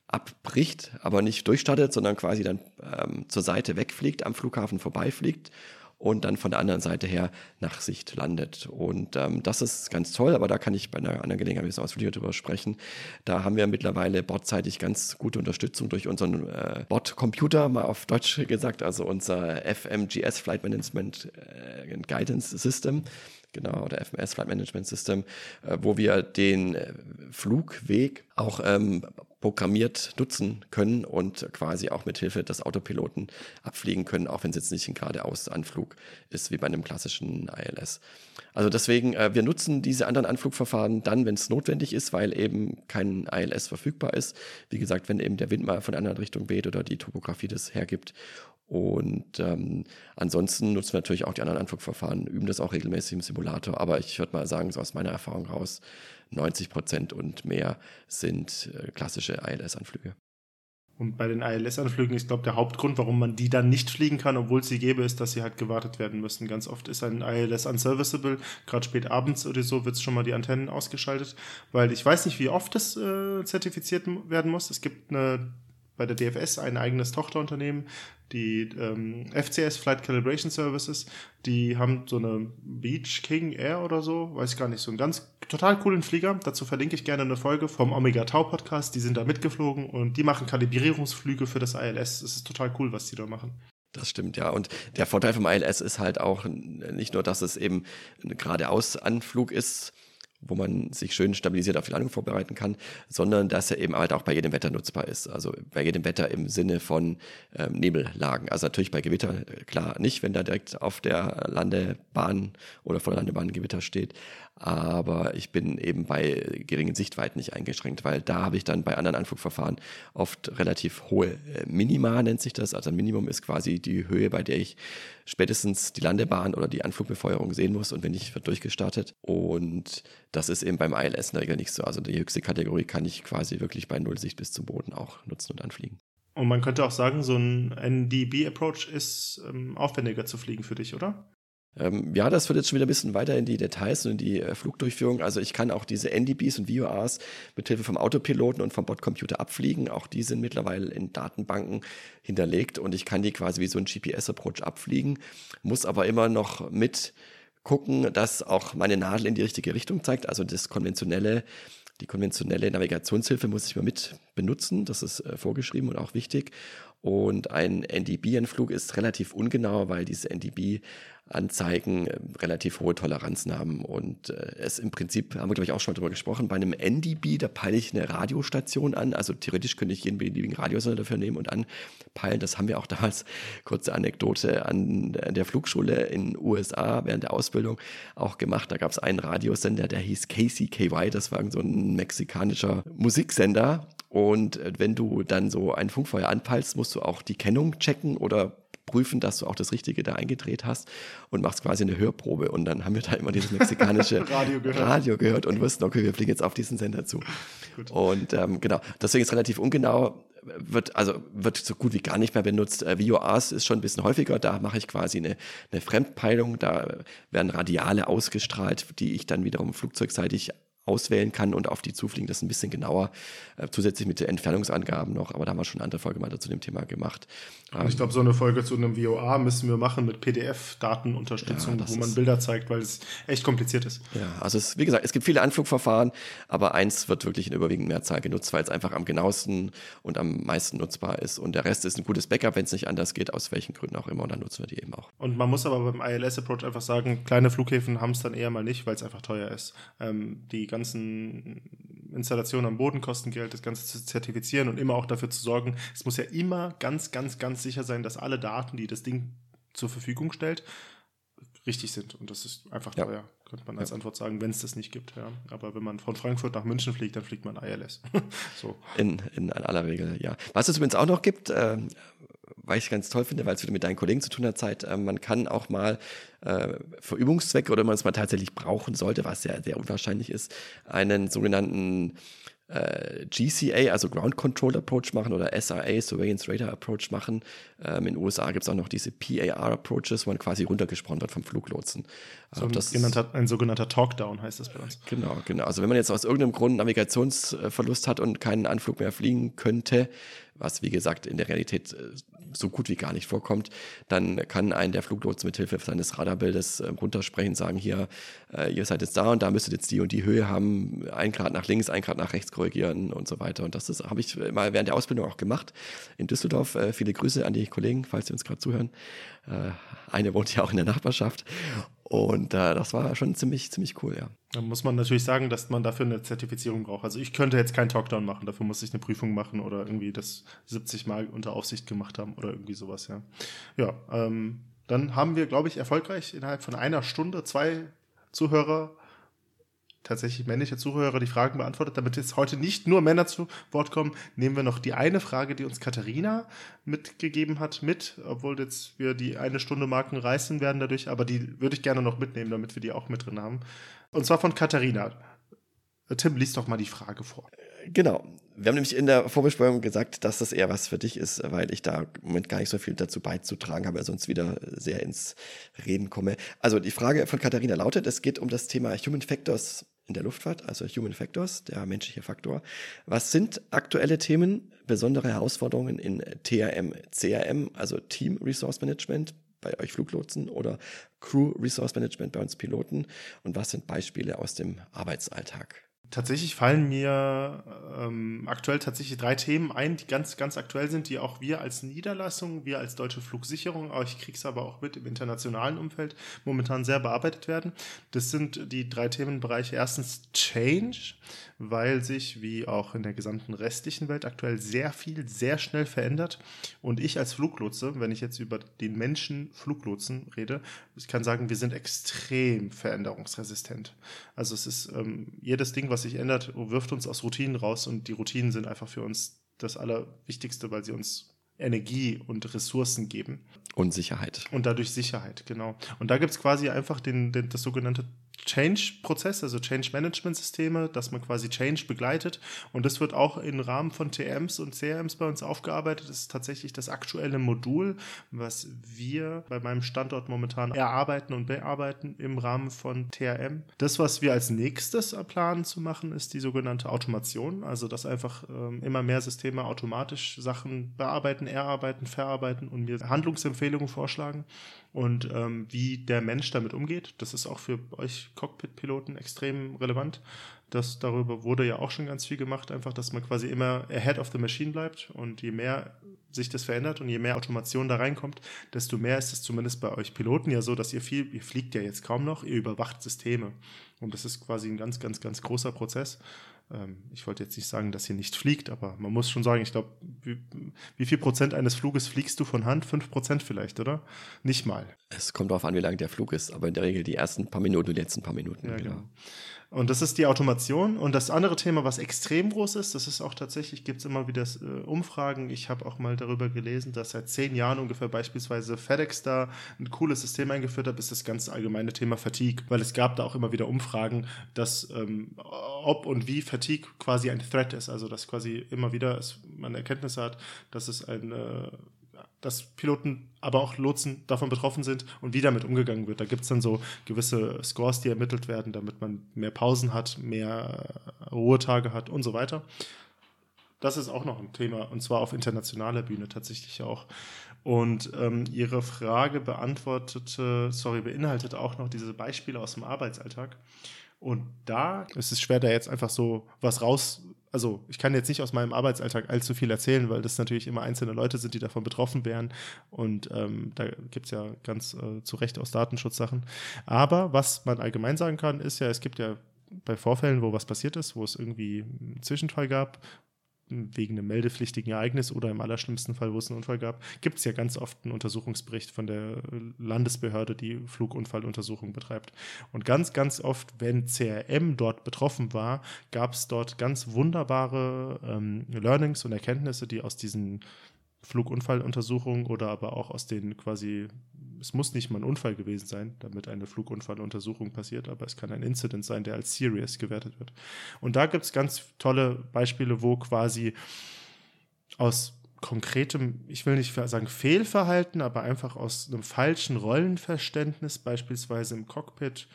abbricht, aber nicht durchstartet, sondern quasi dann ähm, zur Seite wegfliegt, am Flughafen vorbeifliegt und dann von der anderen Seite her nach Sicht landet. Und ähm, das ist ganz toll, aber da kann ich bei einer anderen Gelegenheit ein bisschen ausführlicher drüber sprechen. Da haben wir mittlerweile bordseitig ganz gute Unterstützung durch unseren äh, Bordcomputer, mal auf Deutsch gesagt, also unser FMGS Flight Management äh, Guidance System genau, oder FMS Flight Management System, äh, wo wir den äh, Flugweg auch ähm, programmiert nutzen können und quasi auch mit Hilfe des Autopiloten abfliegen können, auch wenn es jetzt nicht ein geradeaus Anflug ist wie bei einem klassischen ILS. Also deswegen, äh, wir nutzen diese anderen Anflugverfahren dann, wenn es notwendig ist, weil eben kein ILS verfügbar ist. Wie gesagt, wenn eben der Wind mal von einer anderen Richtung weht oder die Topografie das hergibt. Und ähm, ansonsten nutzen wir natürlich auch die anderen Anflugverfahren, üben das auch regelmäßig im Simulator. Aber ich würde mal sagen, so aus meiner Erfahrung raus, 90 Prozent und mehr sind äh, klassische ILS-Anflüge. Und bei den ILS-Anflügen ist, glaube ich, der Hauptgrund, warum man die dann nicht fliegen kann, obwohl sie gäbe, ist, dass sie halt gewartet werden müssen. Ganz oft ist ein ILS unserviceable, gerade spät abends oder so wird schon mal die Antennen ausgeschaltet, weil ich weiß nicht, wie oft das äh, zertifiziert werden muss. Es gibt eine bei der DFS ein eigenes Tochterunternehmen, die ähm, FCS Flight Calibration Services, die haben so eine Beach King Air oder so, weiß ich gar nicht, so einen ganz total coolen Flieger. Dazu verlinke ich gerne eine Folge vom Omega Tau Podcast. Die sind da mitgeflogen und die machen Kalibrierungsflüge für das ILS. Es ist total cool, was die da machen. Das stimmt, ja. Und der Vorteil vom ILS ist halt auch nicht nur, dass es eben ein geradeaus Anflug ist, wo man sich schön stabilisiert auf die Landung vorbereiten kann, sondern dass er eben halt auch bei jedem Wetter nutzbar ist. Also bei jedem Wetter im Sinne von ähm, Nebellagen. Also natürlich bei Gewitter klar nicht, wenn da direkt auf der Landebahn oder vor der Landebahn Gewitter steht. Aber ich bin eben bei geringen Sichtweiten nicht eingeschränkt, weil da habe ich dann bei anderen Anflugverfahren oft relativ hohe äh, Minima, nennt sich das. Also ein Minimum ist quasi die Höhe, bei der ich spätestens die Landebahn oder die Anflugbefeuerung sehen muss und wenn nicht, wird durchgestartet. Und das ist eben beim ILS in der Regel nicht so. Also die höchste Kategorie kann ich quasi wirklich bei Nullsicht bis zum Boden auch nutzen und anfliegen. Und man könnte auch sagen, so ein NDB-Approach ist ähm, aufwendiger zu fliegen für dich, oder? Ähm, ja, das wird jetzt schon wieder ein bisschen weiter in die Details und in die äh, Flugdurchführung. Also ich kann auch diese NDBs und VORs mit Hilfe vom Autopiloten und vom Bordcomputer abfliegen. Auch die sind mittlerweile in Datenbanken hinterlegt und ich kann die quasi wie so ein GPS-Approach abfliegen, muss aber immer noch mit gucken, dass auch meine Nadel in die richtige Richtung zeigt. Also das konventionelle die konventionelle Navigationshilfe muss ich mal mit benutzen. Das ist äh, vorgeschrieben und auch wichtig. Und ein NDB-Entflug ist relativ ungenau, weil diese NDB Anzeigen äh, relativ hohe Toleranzen haben. Und äh, es im Prinzip, haben wir glaube ich auch schon mal drüber gesprochen, bei einem NDB, da peile ich eine Radiostation an. Also theoretisch könnte ich jeden beliebigen Radiosender dafür nehmen und anpeilen. Das haben wir auch damals, kurze Anekdote, an der Flugschule in den USA während der Ausbildung auch gemacht. Da gab es einen Radiosender, der hieß KCKY. Das war so ein mexikanischer Musiksender. Und äh, wenn du dann so ein Funkfeuer anpeilst, musst du auch die Kennung checken oder prüfen, dass du auch das Richtige da eingedreht hast und machst quasi eine Hörprobe. Und dann haben wir da immer dieses mexikanische Radio, gehört. Radio, gehört. und wussten, okay, wir fliegen jetzt auf diesen Sender zu. Gut. Und ähm, genau, deswegen ist es relativ ungenau. Wird, also wird so gut wie gar nicht mehr benutzt. Äh, VORs ist schon ein bisschen häufiger. Da mache ich quasi eine, eine Fremdpeilung. Da werden Radiale ausgestrahlt, die ich dann wiederum flugzeugseitig auswählen kann und auf die zufliegen. Das ist ein bisschen genauer, äh, zusätzlich mit den Entfernungsangaben noch, aber da haben wir schon eine andere Folge mal zu dem Thema gemacht. ich glaube, so eine Folge zu einem VOA müssen wir machen mit PDF-Datenunterstützung, ja, wo man Bilder zeigt, weil es echt kompliziert ist. Ja, also es, wie gesagt, es gibt viele Anflugverfahren, aber eins wird wirklich in überwiegend Mehrzahl genutzt, weil es einfach am genauesten und am meisten nutzbar ist. Und der Rest ist ein gutes Backup, wenn es nicht anders geht, aus welchen Gründen auch immer, und dann nutzen wir die eben auch. Und man muss aber beim ILS-Approach einfach sagen, kleine Flughäfen haben es dann eher mal nicht, weil es einfach teuer ist. Ähm, die ganzen Installationen am Boden kosten Geld, das Ganze zu zertifizieren und immer auch dafür zu sorgen, es muss ja immer ganz, ganz, ganz sicher sein, dass alle Daten, die das Ding zur Verfügung stellt, richtig sind. Und das ist einfach ja. teuer, könnte man als ja. Antwort sagen, wenn es das nicht gibt. Ja. Aber wenn man von Frankfurt nach München fliegt, dann fliegt man ILS. so. in, in aller Regel, ja. Was es übrigens auch noch gibt, äh, was ich ganz toll finde, weil es wieder mit deinen Kollegen zu tun hat, Zeit, äh, man kann auch mal äh, für Übungszwecke oder man es mal tatsächlich brauchen sollte, was sehr, sehr unwahrscheinlich ist, einen sogenannten äh, GCA, also Ground Control Approach machen oder SRA, Surveillance Radar Approach machen. Ähm, in den USA gibt es auch noch diese PAR Approaches, wo man quasi runtergesprochen wird vom Fluglotsen. So ein, das, genannter, ein sogenannter Talkdown heißt das bei uns. Genau, genau. Also wenn man jetzt aus irgendeinem Grund Navigationsverlust hat und keinen Anflug mehr fliegen könnte, was wie gesagt in der Realität äh, so gut wie gar nicht vorkommt, dann kann ein der Fluglotse mit Hilfe seines Radarbildes äh, runtersprechen, sagen hier, äh, ihr seid jetzt da und da müsstet jetzt die und die Höhe haben, ein Grad nach links, ein Grad nach rechts korrigieren und so weiter. Und das habe ich mal während der Ausbildung auch gemacht in Düsseldorf. Äh, viele Grüße an die Kollegen, falls sie uns gerade zuhören. Eine wohnt ja auch in der Nachbarschaft. Und das war schon ziemlich, ziemlich cool, ja. Da muss man natürlich sagen, dass man dafür eine Zertifizierung braucht. Also ich könnte jetzt keinen Talkdown machen, dafür muss ich eine Prüfung machen oder irgendwie das 70 Mal unter Aufsicht gemacht haben oder irgendwie sowas, ja. Ja, ähm, dann haben wir, glaube ich, erfolgreich innerhalb von einer Stunde zwei Zuhörer tatsächlich männliche Zuhörer die Fragen beantwortet. Damit jetzt heute nicht nur Männer zu Wort kommen, nehmen wir noch die eine Frage, die uns Katharina mitgegeben hat, mit, obwohl jetzt wir die eine Stunde Marken reißen werden dadurch, aber die würde ich gerne noch mitnehmen, damit wir die auch mit drin haben. Und zwar von Katharina. Tim, liest doch mal die Frage vor. Genau. Wir haben nämlich in der Vorbesprechung gesagt, dass das eher was für dich ist, weil ich da im Moment gar nicht so viel dazu beizutragen habe, sonst wieder sehr ins Reden komme. Also die Frage von Katharina lautet, es geht um das Thema Human Factors in der Luftfahrt, also Human Factors, der menschliche Faktor. Was sind aktuelle Themen, besondere Herausforderungen in TRM, CRM, also Team Resource Management bei euch Fluglotsen oder Crew Resource Management bei uns Piloten? Und was sind Beispiele aus dem Arbeitsalltag? Tatsächlich fallen mir ähm, aktuell tatsächlich drei Themen ein, die ganz, ganz aktuell sind, die auch wir als Niederlassung, wir als deutsche Flugsicherung, aber ich kriege es aber auch mit im internationalen Umfeld momentan sehr bearbeitet werden. Das sind die drei Themenbereiche. Erstens Change, weil sich, wie auch in der gesamten restlichen Welt aktuell, sehr viel, sehr schnell verändert. Und ich als Fluglotse, wenn ich jetzt über den Menschen Fluglotsen rede, ich kann sagen, wir sind extrem veränderungsresistent. Also es ist ähm, jedes Ding, was was sich ändert, wirft uns aus Routinen raus und die Routinen sind einfach für uns das Allerwichtigste, weil sie uns Energie und Ressourcen geben. Und Sicherheit. Und dadurch Sicherheit, genau. Und da gibt es quasi einfach den, den, das sogenannte Change-Prozess, also Change-Management-Systeme, dass man quasi Change begleitet. Und das wird auch im Rahmen von TMs und CRMs bei uns aufgearbeitet. Das ist tatsächlich das aktuelle Modul, was wir bei meinem Standort momentan erarbeiten und bearbeiten im Rahmen von TRM. Das, was wir als nächstes planen zu machen, ist die sogenannte Automation. Also, dass einfach ähm, immer mehr Systeme automatisch Sachen bearbeiten, erarbeiten, verarbeiten und mir Handlungsempfehlungen vorschlagen und ähm, wie der Mensch damit umgeht. Das ist auch für euch Cockpit-Piloten extrem relevant. Das, darüber wurde ja auch schon ganz viel gemacht, einfach, dass man quasi immer ahead of the machine bleibt und je mehr sich das verändert und je mehr Automation da reinkommt, desto mehr ist es zumindest bei euch Piloten ja so, dass ihr viel, ihr fliegt ja jetzt kaum noch, ihr überwacht Systeme. Und das ist quasi ein ganz, ganz, ganz großer Prozess ich wollte jetzt nicht sagen, dass ihr nicht fliegt, aber man muss schon sagen, ich glaube, wie, wie, viel Prozent eines Fluges fliegst du von Hand? Fünf Prozent vielleicht, oder? Nicht mal. Es kommt darauf an, wie lang der Flug ist, aber in der Regel die ersten paar Minuten und die letzten paar Minuten. Ja, genau. genau. Und das ist die Automation. Und das andere Thema, was extrem groß ist, das ist auch tatsächlich, gibt es immer wieder äh, Umfragen. Ich habe auch mal darüber gelesen, dass seit zehn Jahren ungefähr beispielsweise FedEx da ein cooles System eingeführt hat, ist das ganz allgemeine Thema Fatigue. Weil es gab da auch immer wieder Umfragen, dass ähm, ob und wie Fatigue quasi ein Threat ist. Also dass quasi immer wieder es, man Erkenntnisse hat, dass es ein äh, dass Piloten, aber auch Lotsen davon betroffen sind und wie damit umgegangen wird. Da gibt es dann so gewisse Scores, die ermittelt werden, damit man mehr Pausen hat, mehr Ruhetage hat und so weiter. Das ist auch noch ein Thema und zwar auf internationaler Bühne tatsächlich auch. Und ähm, Ihre Frage beantwortete, sorry, beinhaltet auch noch diese Beispiele aus dem Arbeitsalltag. Und da ist es schwer, da jetzt einfach so was raus also ich kann jetzt nicht aus meinem Arbeitsalltag allzu viel erzählen, weil das natürlich immer einzelne Leute sind, die davon betroffen wären. Und ähm, da gibt es ja ganz äh, zu Recht aus Datenschutzsachen. Aber was man allgemein sagen kann, ist ja, es gibt ja bei Vorfällen, wo was passiert ist, wo es irgendwie einen Zwischenfall gab, wegen einem meldepflichtigen Ereignis oder im allerschlimmsten Fall, wo es einen Unfall gab, gibt es ja ganz oft einen Untersuchungsbericht von der Landesbehörde, die Flugunfalluntersuchung betreibt. Und ganz, ganz oft, wenn CRM dort betroffen war, gab es dort ganz wunderbare ähm, Learnings und Erkenntnisse, die aus diesen Flugunfalluntersuchungen oder aber auch aus den quasi es muss nicht mal ein Unfall gewesen sein, damit eine Flugunfalluntersuchung passiert, aber es kann ein Incident sein, der als serious gewertet wird. Und da gibt es ganz tolle Beispiele, wo quasi aus konkretem, ich will nicht sagen Fehlverhalten, aber einfach aus einem falschen Rollenverständnis, beispielsweise im Cockpit,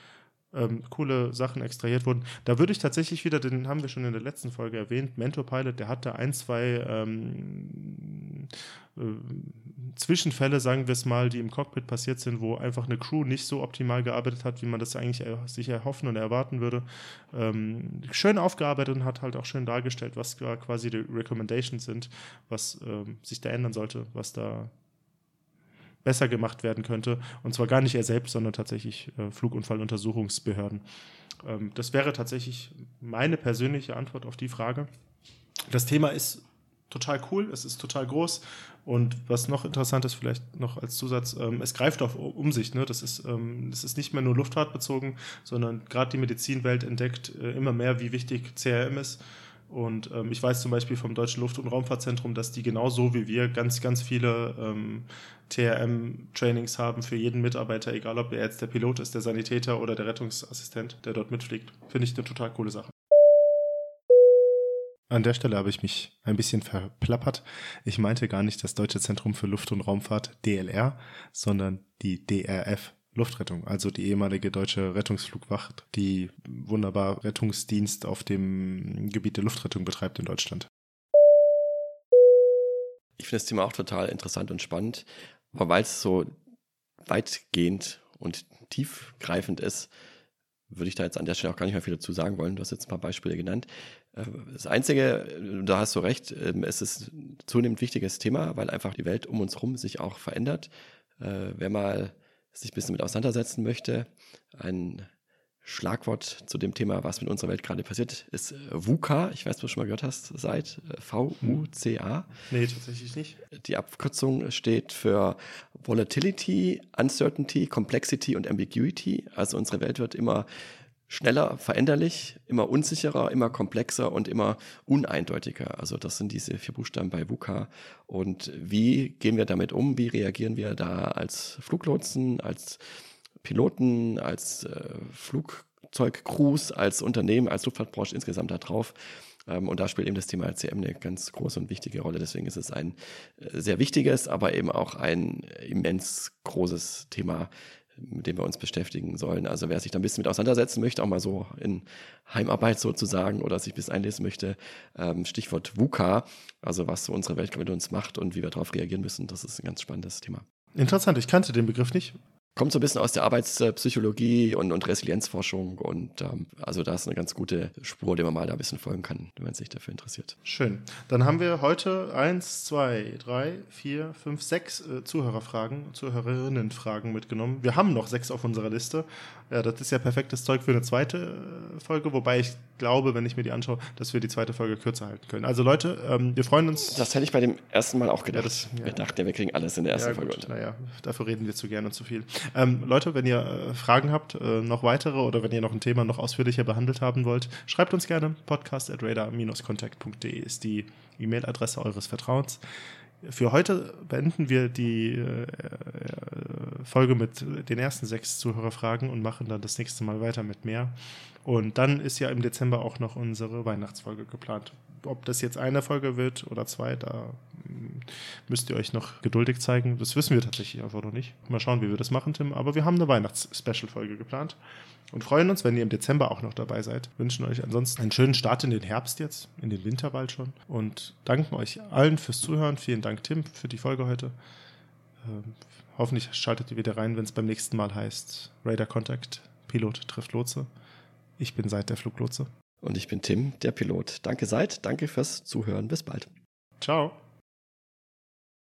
ähm, coole Sachen extrahiert wurden. Da würde ich tatsächlich wieder, den haben wir schon in der letzten Folge erwähnt, Mentor Pilot, der hatte ein, zwei ähm, äh, Zwischenfälle, sagen wir es mal, die im Cockpit passiert sind, wo einfach eine Crew nicht so optimal gearbeitet hat, wie man das eigentlich sich erhoffen und erwarten würde. Ähm, schön aufgearbeitet und hat halt auch schön dargestellt, was quasi die Recommendations sind, was ähm, sich da ändern sollte, was da besser gemacht werden könnte. Und zwar gar nicht er selbst, sondern tatsächlich äh, Flugunfalluntersuchungsbehörden. Ähm, das wäre tatsächlich meine persönliche Antwort auf die Frage. Das Thema ist total cool, es ist total groß. Und was noch interessant ist, vielleicht noch als Zusatz, ähm, es greift auf um sich. Ne? Das, ist, ähm, das ist nicht mehr nur luftfahrtbezogen, sondern gerade die Medizinwelt entdeckt äh, immer mehr, wie wichtig CRM ist und ähm, ich weiß zum Beispiel vom Deutschen Luft- und Raumfahrtzentrum, dass die genauso wie wir ganz, ganz viele ähm, TRM-Trainings haben für jeden Mitarbeiter, egal ob er jetzt der Pilot ist, der Sanitäter oder der Rettungsassistent, der dort mitfliegt. Finde ich eine total coole Sache. An der Stelle habe ich mich ein bisschen verplappert. Ich meinte gar nicht das Deutsche Zentrum für Luft- und Raumfahrt DLR, sondern die DRF Luftrettung, also die ehemalige deutsche Rettungsflugwacht, die wunderbar Rettungsdienst auf dem Gebiet der Luftrettung betreibt in Deutschland. Ich finde das Thema auch total interessant und spannend, aber weil es so weitgehend und tiefgreifend ist, würde ich da jetzt an der Stelle auch gar nicht mehr viel dazu sagen wollen. Du hast jetzt ein paar Beispiele genannt. Äh, das Einzige, da hast du recht, ähm, es ist ein zunehmend wichtiges Thema, weil einfach die Welt um uns herum sich auch verändert. Äh, wer mal sich ein bisschen mit auseinandersetzen möchte, ein Schlagwort zu dem Thema, was mit unserer Welt gerade passiert, ist äh, VUCA. Ich weiß, was du schon mal gehört hast, seit V-U-C-A. Nee, tatsächlich nicht. Die Abkürzung steht für Volatility, Uncertainty, Complexity und Ambiguity. Also unsere Welt wird immer schneller, veränderlich, immer unsicherer, immer komplexer und immer uneindeutiger. Also das sind diese vier Buchstaben bei VUCA. Und wie gehen wir damit um? Wie reagieren wir da als Fluglotsen, als Piloten, als äh, Flugzeugcrews, als Unternehmen, als Luftfahrtbranche insgesamt da drauf. Ähm, und da spielt eben das Thema LCM eine ganz große und wichtige Rolle. Deswegen ist es ein äh, sehr wichtiges, aber eben auch ein immens großes Thema, mit dem wir uns beschäftigen sollen. Also wer sich da ein bisschen mit auseinandersetzen möchte, auch mal so in Heimarbeit sozusagen oder sich bisschen einlesen möchte, ähm, Stichwort VUCA, also was so unsere Welt mit uns macht und wie wir darauf reagieren müssen, das ist ein ganz spannendes Thema. Interessant, ich kannte den Begriff nicht kommt so ein bisschen aus der Arbeitspsychologie und, und Resilienzforschung und ähm, also da ist eine ganz gute Spur, die man mal da ein bisschen folgen kann, wenn man sich dafür interessiert. Schön. Dann haben wir heute eins, zwei, drei, vier, fünf, sechs äh, Zuhörerfragen, Zuhörerinnenfragen mitgenommen. Wir haben noch sechs auf unserer Liste. Ja, das ist ja perfektes Zeug für eine zweite äh, Folge, wobei ich glaube, wenn ich mir die anschaue, dass wir die zweite Folge kürzer halten können. Also Leute, ähm, wir freuen uns. Das hätte ich bei dem ersten Mal auch gedacht. Ja, das, ja. Wir dachten, wir kriegen alles in der ersten ja, Folge unter. Naja, dafür reden wir zu gerne und zu viel. Ähm, Leute, wenn ihr äh, Fragen habt, äh, noch weitere oder wenn ihr noch ein Thema noch ausführlicher behandelt haben wollt, schreibt uns gerne. Podcast at radar-contact.de ist die E-Mail-Adresse eures Vertrauens. Für heute beenden wir die äh, Folge mit den ersten sechs Zuhörerfragen und machen dann das nächste Mal weiter mit mehr. Und dann ist ja im Dezember auch noch unsere Weihnachtsfolge geplant. Ob das jetzt eine Folge wird oder zwei, da hm, müsst ihr euch noch geduldig zeigen. Das wissen wir tatsächlich einfach noch nicht. Mal schauen, wie wir das machen, Tim. Aber wir haben eine Weihnachts-Special-Folge geplant und freuen uns, wenn ihr im Dezember auch noch dabei seid. Wünschen euch ansonsten einen schönen Start in den Herbst jetzt, in den Winter bald schon. Und danken euch allen fürs Zuhören. Vielen Dank, Tim, für die Folge heute. Ähm, hoffentlich schaltet ihr wieder rein, wenn es beim nächsten Mal heißt Radar Contact, Pilot trifft Lotse. Ich bin Seid der Fluglotse. Und ich bin Tim, der Pilot. Danke Seid, danke fürs Zuhören. Bis bald. Ciao.